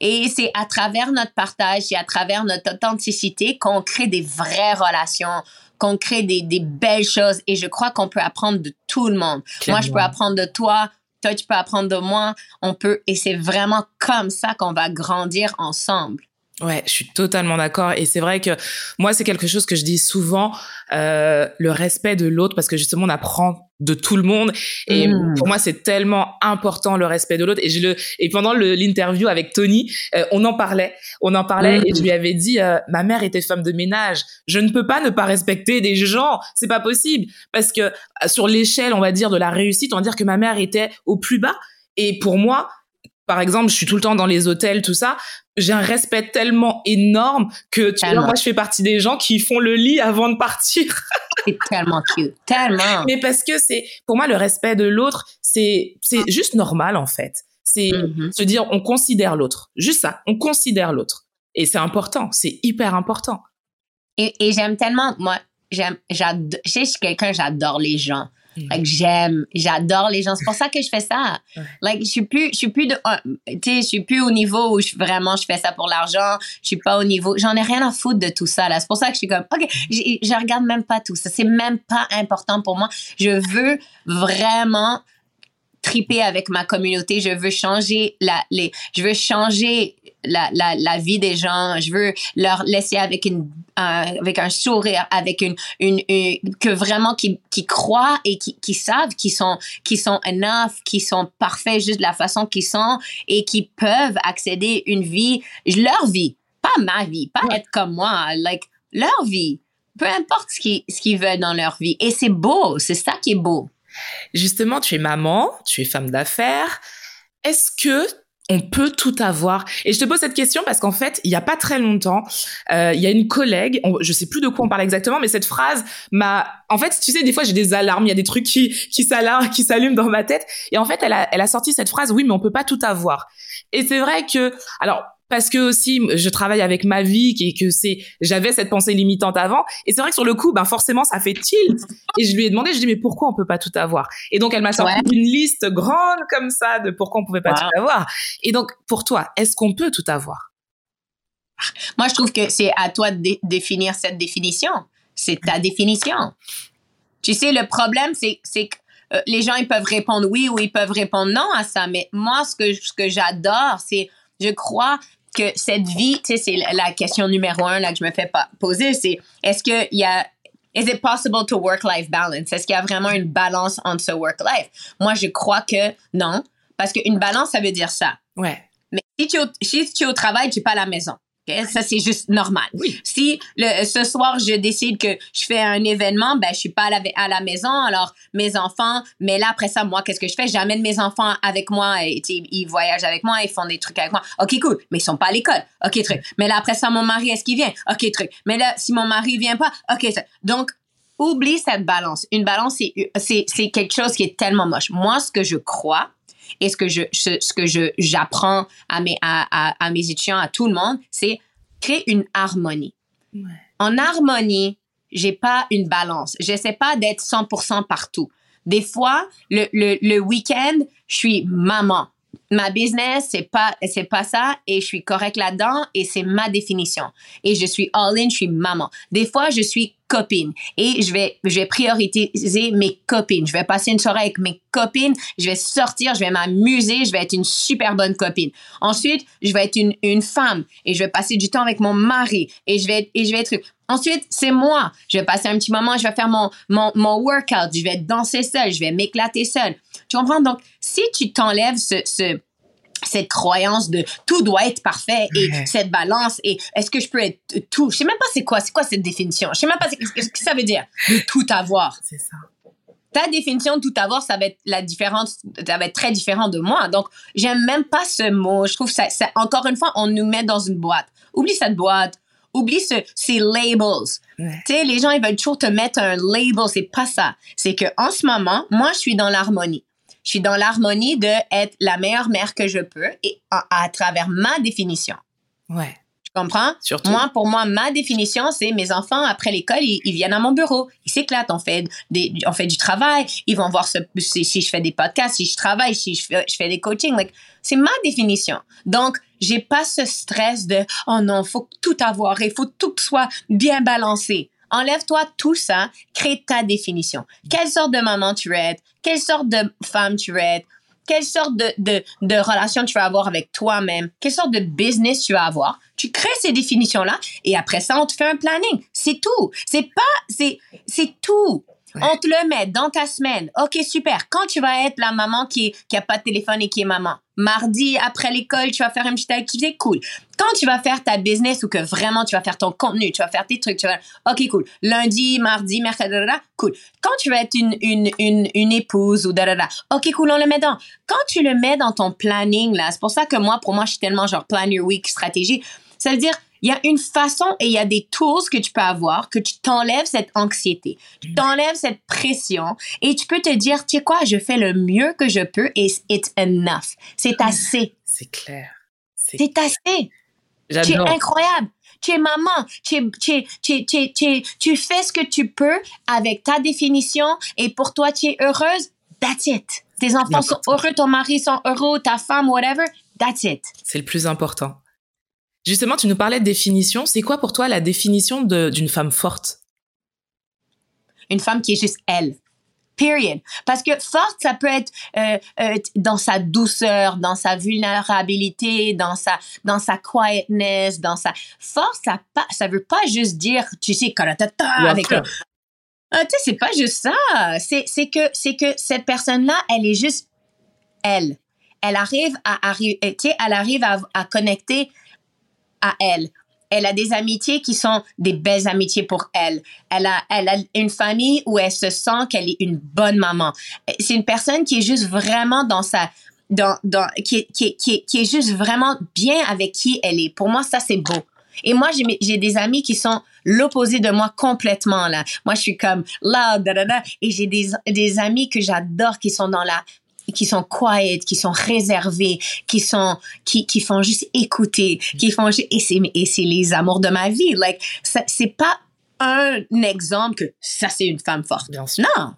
Speaker 3: Et c'est à travers notre partage et à travers notre authenticité qu'on crée des vraies relations, qu'on crée des, des belles choses. Et je crois qu'on peut apprendre de tout le monde. Moi, je peux apprendre de toi toi, tu peux apprendre de moi, on peut, et c'est vraiment comme ça qu'on va grandir ensemble.
Speaker 2: Ouais, je suis totalement d'accord. Et c'est vrai que moi, c'est quelque chose que je dis souvent, euh, le respect de l'autre, parce que justement, on apprend de tout le monde. Et mm. pour moi, c'est tellement important le respect de l'autre. Et je le et pendant l'interview avec Tony, euh, on en parlait, on en parlait, et je lui avais dit, euh, ma mère était femme de ménage. Je ne peux pas ne pas respecter des gens. C'est pas possible, parce que euh, sur l'échelle, on va dire de la réussite, on va dire que ma mère était au plus bas. Et pour moi, par exemple, je suis tout le temps dans les hôtels, tout ça. J'ai un respect tellement énorme que tu vois, moi, je fais partie des gens qui font le lit avant de partir.
Speaker 3: c'est tellement cute, tellement.
Speaker 2: Mais parce que c'est, pour moi, le respect de l'autre, c'est, c'est juste normal en fait. C'est mm-hmm. se dire, on considère l'autre. Juste ça, on considère l'autre. Et c'est important, c'est hyper important.
Speaker 3: Et, et j'aime tellement, moi, j'aime, j'adore, je suis quelqu'un, j'adore les gens. Mm. Like, j'aime, j'adore les gens. C'est pour ça que je fais ça. Like, je suis plus, je suis plus de, tu sais, je suis plus au niveau où je, vraiment je fais ça pour l'argent. Je suis pas au niveau, j'en ai rien à foutre de tout ça, là. C'est pour ça que je suis comme, OK, je, je regarde même pas tout ça. C'est même pas important pour moi. Je veux vraiment triper avec ma communauté. Je veux changer la, les, je veux changer la, la, la vie des gens. Je veux leur laisser avec une, avec un sourire, avec une, une, que vraiment qui, qui croient et qui, qui savent qu'ils sont, qui sont enough, qui sont parfaits juste de la façon qu'ils sont et qui peuvent accéder une vie, leur vie, pas ma vie, pas être comme moi, like leur vie. Peu importe ce qu'ils, ce qu'ils veulent dans leur vie. Et c'est beau, c'est ça qui est beau.
Speaker 2: Justement, tu es maman, tu es femme d'affaires. Est-ce que on peut tout avoir. Et je te pose cette question parce qu'en fait, il y a pas très longtemps, euh, il y a une collègue, je sais plus de quoi on parle exactement, mais cette phrase m'a. En fait, tu sais, des fois j'ai des alarmes, il y a des trucs qui qui s'allument dans ma tête. Et en fait, elle a elle a sorti cette phrase, oui, mais on peut pas tout avoir. Et c'est vrai que, alors parce que aussi je travaille avec ma vie et que c'est j'avais cette pensée limitante avant. Et c'est vrai que sur le coup ben forcément ça fait tilt. Et je lui ai demandé je dis mais pourquoi on peut pas tout avoir? Et donc elle m'a sorti une liste grande comme ça de pourquoi on pouvait pas tout avoir. Et donc pour toi est-ce qu'on peut tout avoir?
Speaker 3: Moi je trouve que c'est à toi de définir cette définition. C'est ta définition. Tu sais le problème c'est c'est que euh, les gens ils peuvent répondre oui ou ils peuvent répondre non à ça. Mais moi ce que ce que j'adore c'est je crois que cette vie, tu sais, c'est la question numéro un là que je me fais poser, c'est est-ce qu'il y a Is it possible to work-life balance? Est-ce qu'il y a vraiment une balance entre ce work-life? Moi, je crois que non, parce qu'une balance, ça veut dire ça.
Speaker 2: Ouais.
Speaker 3: Mais si tu, si tu es au travail, tu n'es pas à la maison. Ça, c'est juste normal.
Speaker 2: Oui.
Speaker 3: Si le, ce soir, je décide que je fais un événement, ben, je suis pas à la, à la maison, alors mes enfants, mais là, après ça, moi, qu'est-ce que je fais? J'amène mes enfants avec moi, et, ils voyagent avec moi, ils font des trucs avec moi. OK, cool. Mais ils sont pas à l'école. OK, truc. Mais là, après ça, mon mari, est-ce qu'il vient? OK, truc. Mais là, si mon mari vient pas, OK, ça. Donc, oublie cette balance. Une balance, c'est, c'est, quelque chose qui est tellement moche. Moi, ce que je crois, et ce que je, ce, que je, j'apprends à mes, à, à, à, mes étudiants, à tout le monde, c'est créer une harmonie. En harmonie, j'ai pas une balance. J'essaie pas d'être 100% partout. Des fois, le, le, le week-end, je suis maman ma business, c'est pas, c'est pas ça et je suis correct là-dedans et c'est ma définition. Et je suis all-in, je suis maman. Des fois, je suis copine et je vais, je vais prioriser mes copines. Je vais passer une soirée avec mes copines, je vais sortir, je vais m'amuser, je vais être une super bonne copine. Ensuite, je vais être une, une femme et je vais passer du temps avec mon mari et je vais, et je vais être, Ensuite, c'est moi. Je vais passer un petit moment, je vais faire mon, mon, mon workout, je vais danser seule, je vais m'éclater seule. Tu comprends? Donc, si tu t'enlèves ce, ce, cette croyance de tout doit être parfait et
Speaker 2: Ouais.
Speaker 3: cette balance et est-ce que je peux être tout? Je sais même pas c'est quoi c'est quoi cette définition? Je sais même pas ce que ça veut dire de tout avoir
Speaker 2: C'est ça.
Speaker 3: ta définition de tout avoir, ça va être la différence, ça va être très différent de moi. Donc, j'aime même pas ce mot. Je trouve ça, ça, encore une fois, on nous met dans une boîte. Oublie cette boîte. Oublie ce, ces labels.
Speaker 2: Ouais.
Speaker 3: Tu sais, les gens, ils veulent toujours te mettre un label. C'est pas ça. C'est que, en ce moment, moi, je suis dans l'harmonie. Je suis dans l'harmonie de être la meilleure mère que je peux et à, à travers ma définition.
Speaker 2: Ouais.
Speaker 3: Tu comprends?
Speaker 2: Surtout.
Speaker 3: Moi, pour moi, ma définition, c'est mes enfants, après l'école, ils, ils viennent à mon bureau. Ils s'éclatent. On fait, des, on fait du travail. Ils vont voir ce, si, si je fais des podcasts, si je travaille, si je fais, je fais des coachings. Like, c'est ma définition. Donc, j'ai pas ce stress de, oh non, faut tout avoir et faut tout que soit bien balancé. Enlève-toi tout ça, crée ta définition. Quelle sorte de maman tu veux? Quelle sorte de femme tu veux? Quelle sorte de, de, de relation tu vas avoir avec toi-même? Quelle sorte de business tu vas avoir? Tu crées ces définitions-là et après ça, on te fait un planning. C'est tout. C'est pas, c'est, c'est tout. On te le met dans ta semaine. OK, super. Quand tu vas être la maman qui, qui a pas de téléphone et qui est maman? Mardi, après l'école, tu vas faire une petite activité? Cool. Quand tu vas faire ta business ou que vraiment tu vas faire ton contenu, tu vas faire tes trucs, tu vas, OK, cool. Lundi, mardi, mercredi, cool. Quand tu vas être une, une, une, une épouse ou da, da, da, OK, cool, on le met dans. Quand tu le mets dans ton planning, là, c'est pour ça que moi, pour moi, je suis tellement genre plan your week stratégie. Ça veut dire, il y a une façon et il y a des tools que tu peux avoir que tu t'enlèves cette anxiété, tu t'enlèves cette pression et tu peux te dire, tu sais quoi, je fais le mieux que je peux et it's enough. C'est assez.
Speaker 2: C'est clair. C'est-
Speaker 3: assez. Tu es incroyable. Tu es maman. Tu, es- tu, es- tu, es- tu, fais ce que tu peux avec ta définition et pour toi, tu es heureuse. That's it. Tes enfants sont heureux, ton mari sont heureux, ta femme, whatever. That's it.
Speaker 2: C'est le plus important. Justement, tu nous parlais de définition. C'est quoi pour toi la définition d'une femme forte?
Speaker 3: Une femme qui est juste elle. Period. Parce que forte, ça peut être euh, euh, dans sa douceur, dans sa vulnérabilité, dans sa dans sa quietness, dans sa force. Ça pas, ça veut pas juste dire, tu sais, karatata, avec un- Ah, tu sais, c'est pas juste ça. C'est c'est que c'est que cette personne-là, elle est juste elle. Elle arrive à arri- euh, tu sais, elle arrive à, à connecter à elle. Elle a des amitiés qui sont des belles amitiés pour elle. Elle a, elle a une famille où elle se sent qu'elle est une bonne maman. C'est une personne qui est juste vraiment dans sa, dans, dans, qui, qui, qui, qui est juste vraiment bien avec qui elle est. Pour moi, ça, c'est beau. Et moi, j'ai des amis qui sont l'opposé de moi complètement, là. Moi, je suis comme là, da, da, da. Et j'ai des, des amis que j'adore qui sont dans la, qui sont quiet, qui sont réservés, qui sont, qui, qui font juste écouter, qui font juste, et c'est, et c'est les amours de ma vie. Like, c'est pas un exemple que ça, c'est une femme forte.
Speaker 2: Bien sûr.
Speaker 3: Non.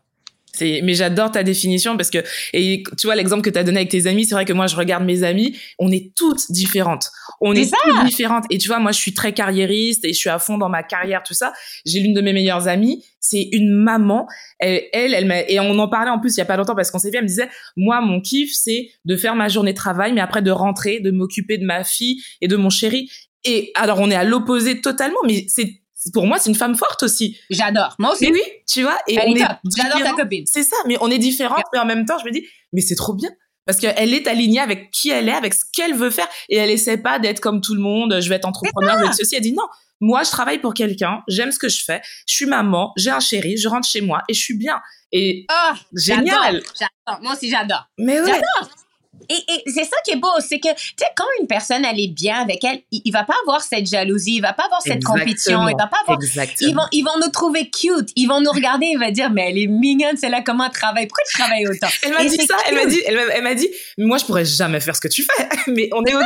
Speaker 2: C'est, mais j'adore ta définition parce que, et tu vois, l'exemple que tu as donné avec tes amis, c'est vrai que moi, je regarde mes amis, on est toutes différentes. On est toutes différentes. Et tu vois, moi, je suis très carriériste et je suis à fond dans ma carrière, tout ça. J'ai l'une de mes meilleures amies, c'est une maman. Elle, elle, elle m'a, et on en parlait en plus il y a pas longtemps parce qu'on s'est vu, elle me disait, moi, mon kiff, c'est de faire ma journée de travail, mais après de rentrer, de m'occuper de ma fille et de mon chéri. Et alors, on est à l'opposé totalement, mais c'est, pour moi, c'est une femme forte aussi.
Speaker 3: J'adore. Moi aussi.
Speaker 2: Mais oui, tu vois, et
Speaker 3: Elle
Speaker 2: on
Speaker 3: est top. J'adore ta copine.
Speaker 2: C'est ça, mais on est différentes, mais en même temps, je me dis, mais c'est trop bien. Parce qu'elle est alignée avec qui elle est, avec ce qu'elle veut faire. Et elle essaie pas d'être comme tout le monde, je vais être entrepreneur, je vais être ceci. Elle dit non, moi, je travaille pour quelqu'un, j'aime ce que je fais, je suis maman, j'ai un chéri, je rentre chez moi et je suis bien. Et
Speaker 3: Ah,
Speaker 2: génial.
Speaker 3: J'adore. Moi aussi, j'adore.
Speaker 2: Mais ouais,
Speaker 3: J'adore. Et, et c'est ça qui est beau, c'est que, tu sais, quand une personne, elle est bien avec elle, il, il va pas avoir cette jalousie, il va pas avoir cette compétition, il va pas avoir...
Speaker 2: Exactement.
Speaker 3: Ils vont, ils vont nous trouver cute, ils vont nous regarder, il va dire, mais elle est mignonne, c'est là comment elle travaille, pourquoi tu travailles autant?
Speaker 2: Elle m'a dit ça, elle m'a dit, elle m'a, elle m'a dit, moi je pourrais jamais faire ce que tu fais, mais on est ok.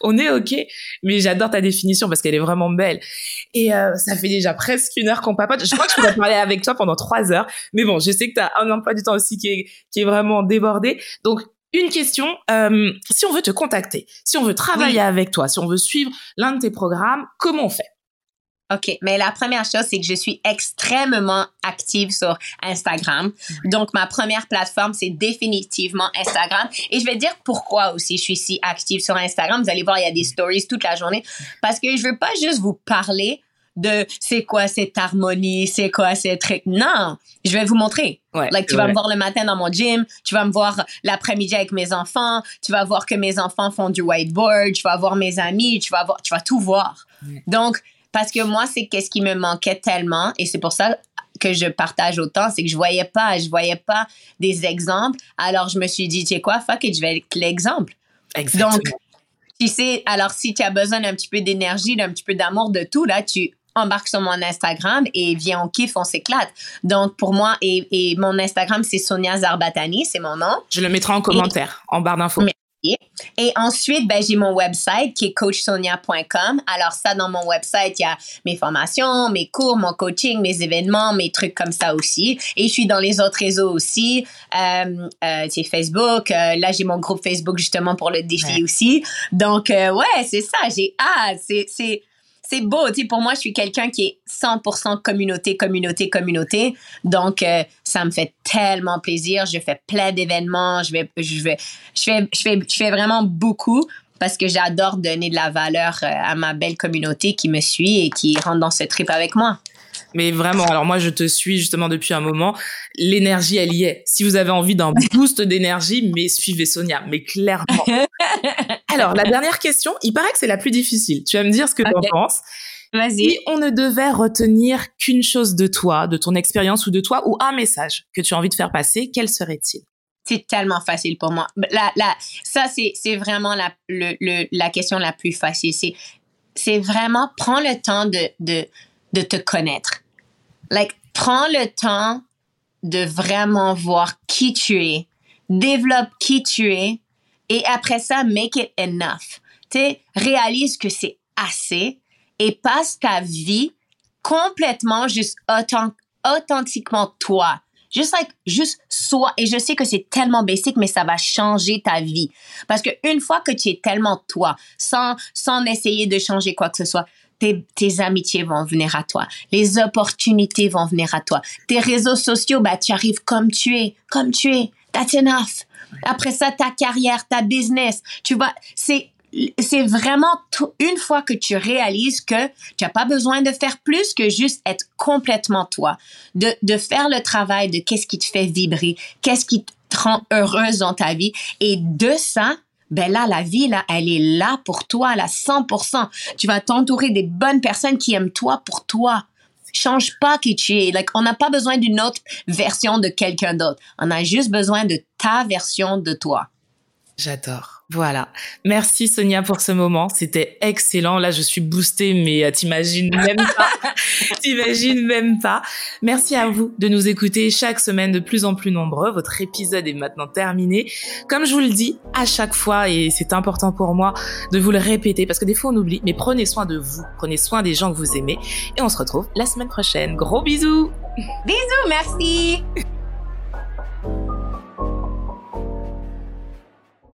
Speaker 2: On est ok. Mais j'adore ta définition parce qu'elle est vraiment belle. Et euh, ça fait déjà presque une heure qu'on papote. Je crois que je pourrais parler avec toi pendant trois heures. Mais bon, je sais que tu as un emploi du temps aussi qui est, qui est vraiment débordé. Donc, une question, euh, si on veut te contacter, si on veut travailler
Speaker 3: Oui.
Speaker 2: avec toi, si on veut suivre l'un de tes programmes, comment on fait?
Speaker 3: OK, mais la première chose, c'est que je suis extrêmement active sur Instagram. Donc, ma première plateforme, c'est définitivement Instagram. Et je vais dire pourquoi aussi je suis si active sur Instagram. Vous allez voir, il y a des stories toute la journée. Parce que je veux pas juste vous parler de c'est quoi cette harmonie, c'est quoi ces trucs. Non, je vais vous montrer.
Speaker 2: Ouais,
Speaker 3: like, tu vas me voir le matin dans mon gym, tu vas me voir l'après-midi avec mes enfants, tu vas voir que mes enfants font du whiteboard, tu vas voir mes amis, tu vas voir, tu vas tout voir.
Speaker 2: Ouais.
Speaker 3: Donc, parce que moi, c'est qu'est-ce qui me manquait tellement et c'est pour ça que je partage autant, c'est que je voyais pas, je voyais pas des exemples. Alors, je me suis dit, tu sais quoi, fuck it, je vais être l'exemple.
Speaker 2: Exactement.
Speaker 3: Donc, tu sais, alors si tu as besoin d'un petit peu d'énergie, d'un petit peu d'amour, de tout, là, tu embarques sur mon Instagram et viens, on kiffe, on s'éclate. Donc, pour moi, et, et mon Instagram, c'est Sonia Zarbatani, c'est mon nom.
Speaker 2: je le mettrai en commentaire, en barre d'infos.
Speaker 3: Et ensuite, ben, j'ai mon website qui est coachsonia.com. Alors ça, dans mon website, il y a mes formations, mes cours, mon coaching, mes événements, mes trucs comme ça aussi. Et je suis dans les autres réseaux aussi. Euh, euh, c'est Facebook. Euh, là, j'ai mon groupe Facebook justement pour le défi
Speaker 2: Ouais.
Speaker 3: aussi. Donc, euh, ouais, c'est ça. J'ai hâte. C'est, c'est, beau. Tu sais, pour moi, je suis quelqu'un qui est 100% communauté, communauté, communauté. Donc, euh, ça me fait tellement plaisir. Je fais plein d'événements. Je vais, je vais, je fais, je fais, je fais vraiment beaucoup parce que j'adore donner de la valeur euh, à ma belle communauté qui me suit et qui rentre dans ce trip avec moi.
Speaker 2: Mais vraiment, alors moi je te suis justement depuis un moment. L'énergie, elle y est. Si vous avez envie d'un boost d'énergie, mais suivez Sonia, mais clairement. Alors la dernière question, il paraît que c'est la plus difficile. Tu vas me dire ce que tu en penses.
Speaker 3: Vas-y.
Speaker 2: Si on ne devait retenir qu'une chose de toi, de ton expérience ou de toi, ou un message que tu as envie de faire passer, quel serait-il?
Speaker 3: C'est tellement facile pour moi. La, la, ça, c'est, c'est vraiment la, le, le, la question la plus facile. C'est, c'est vraiment prends le temps de, de, de te connaître. Like, prends le temps de vraiment voir qui tu es, développe qui tu es, et après ça, make it enough. Tu réalise que c'est assez et passe ta vie complètement juste authen- authentiquement toi. Juste like, juste sois. Et je sais que c'est tellement basic, mais ça va changer ta vie. Parce que une fois que tu es tellement toi, sans, sans essayer de changer quoi que ce soit, tes, amitiés vont venir à toi. Les opportunités vont venir à toi. Tes réseaux sociaux, bah, tu arrives comme tu es, comme tu es. That's enough. Après ça, ta carrière, ta business. Tu vois, c'est, c'est vraiment une fois que tu réalises que tu n'as pas besoin de faire plus que juste être complètement toi, de, de faire le travail de qu'est-ce qui te fait vibrer, qu'est-ce qui te rend heureuse dans ta vie. Et de ça, ben là, la vie, là, elle est là pour toi, à 100%. Tu vas t'entourer des bonnes personnes qui aiment toi pour toi. Change pas qui tu es. Like, on n'a pas besoin d'une autre version de quelqu'un d'autre. On a juste besoin de ta version de toi.
Speaker 2: J'adore. Voilà. Merci Sonia pour ce moment. C'était excellent. Là, je suis boostée, mais euh, t'imagines même pas. t'imagines même pas. Merci à vous de nous écouter chaque semaine de plus en plus nombreux. Votre épisode est maintenant terminé. Comme je vous le dis à chaque fois, et c'est important pour moi de vous le répéter parce que des fois on oublie, mais prenez soin de vous. Prenez soin des gens que vous aimez. Et on se retrouve la semaine prochaine. Gros bisous!
Speaker 3: Merci!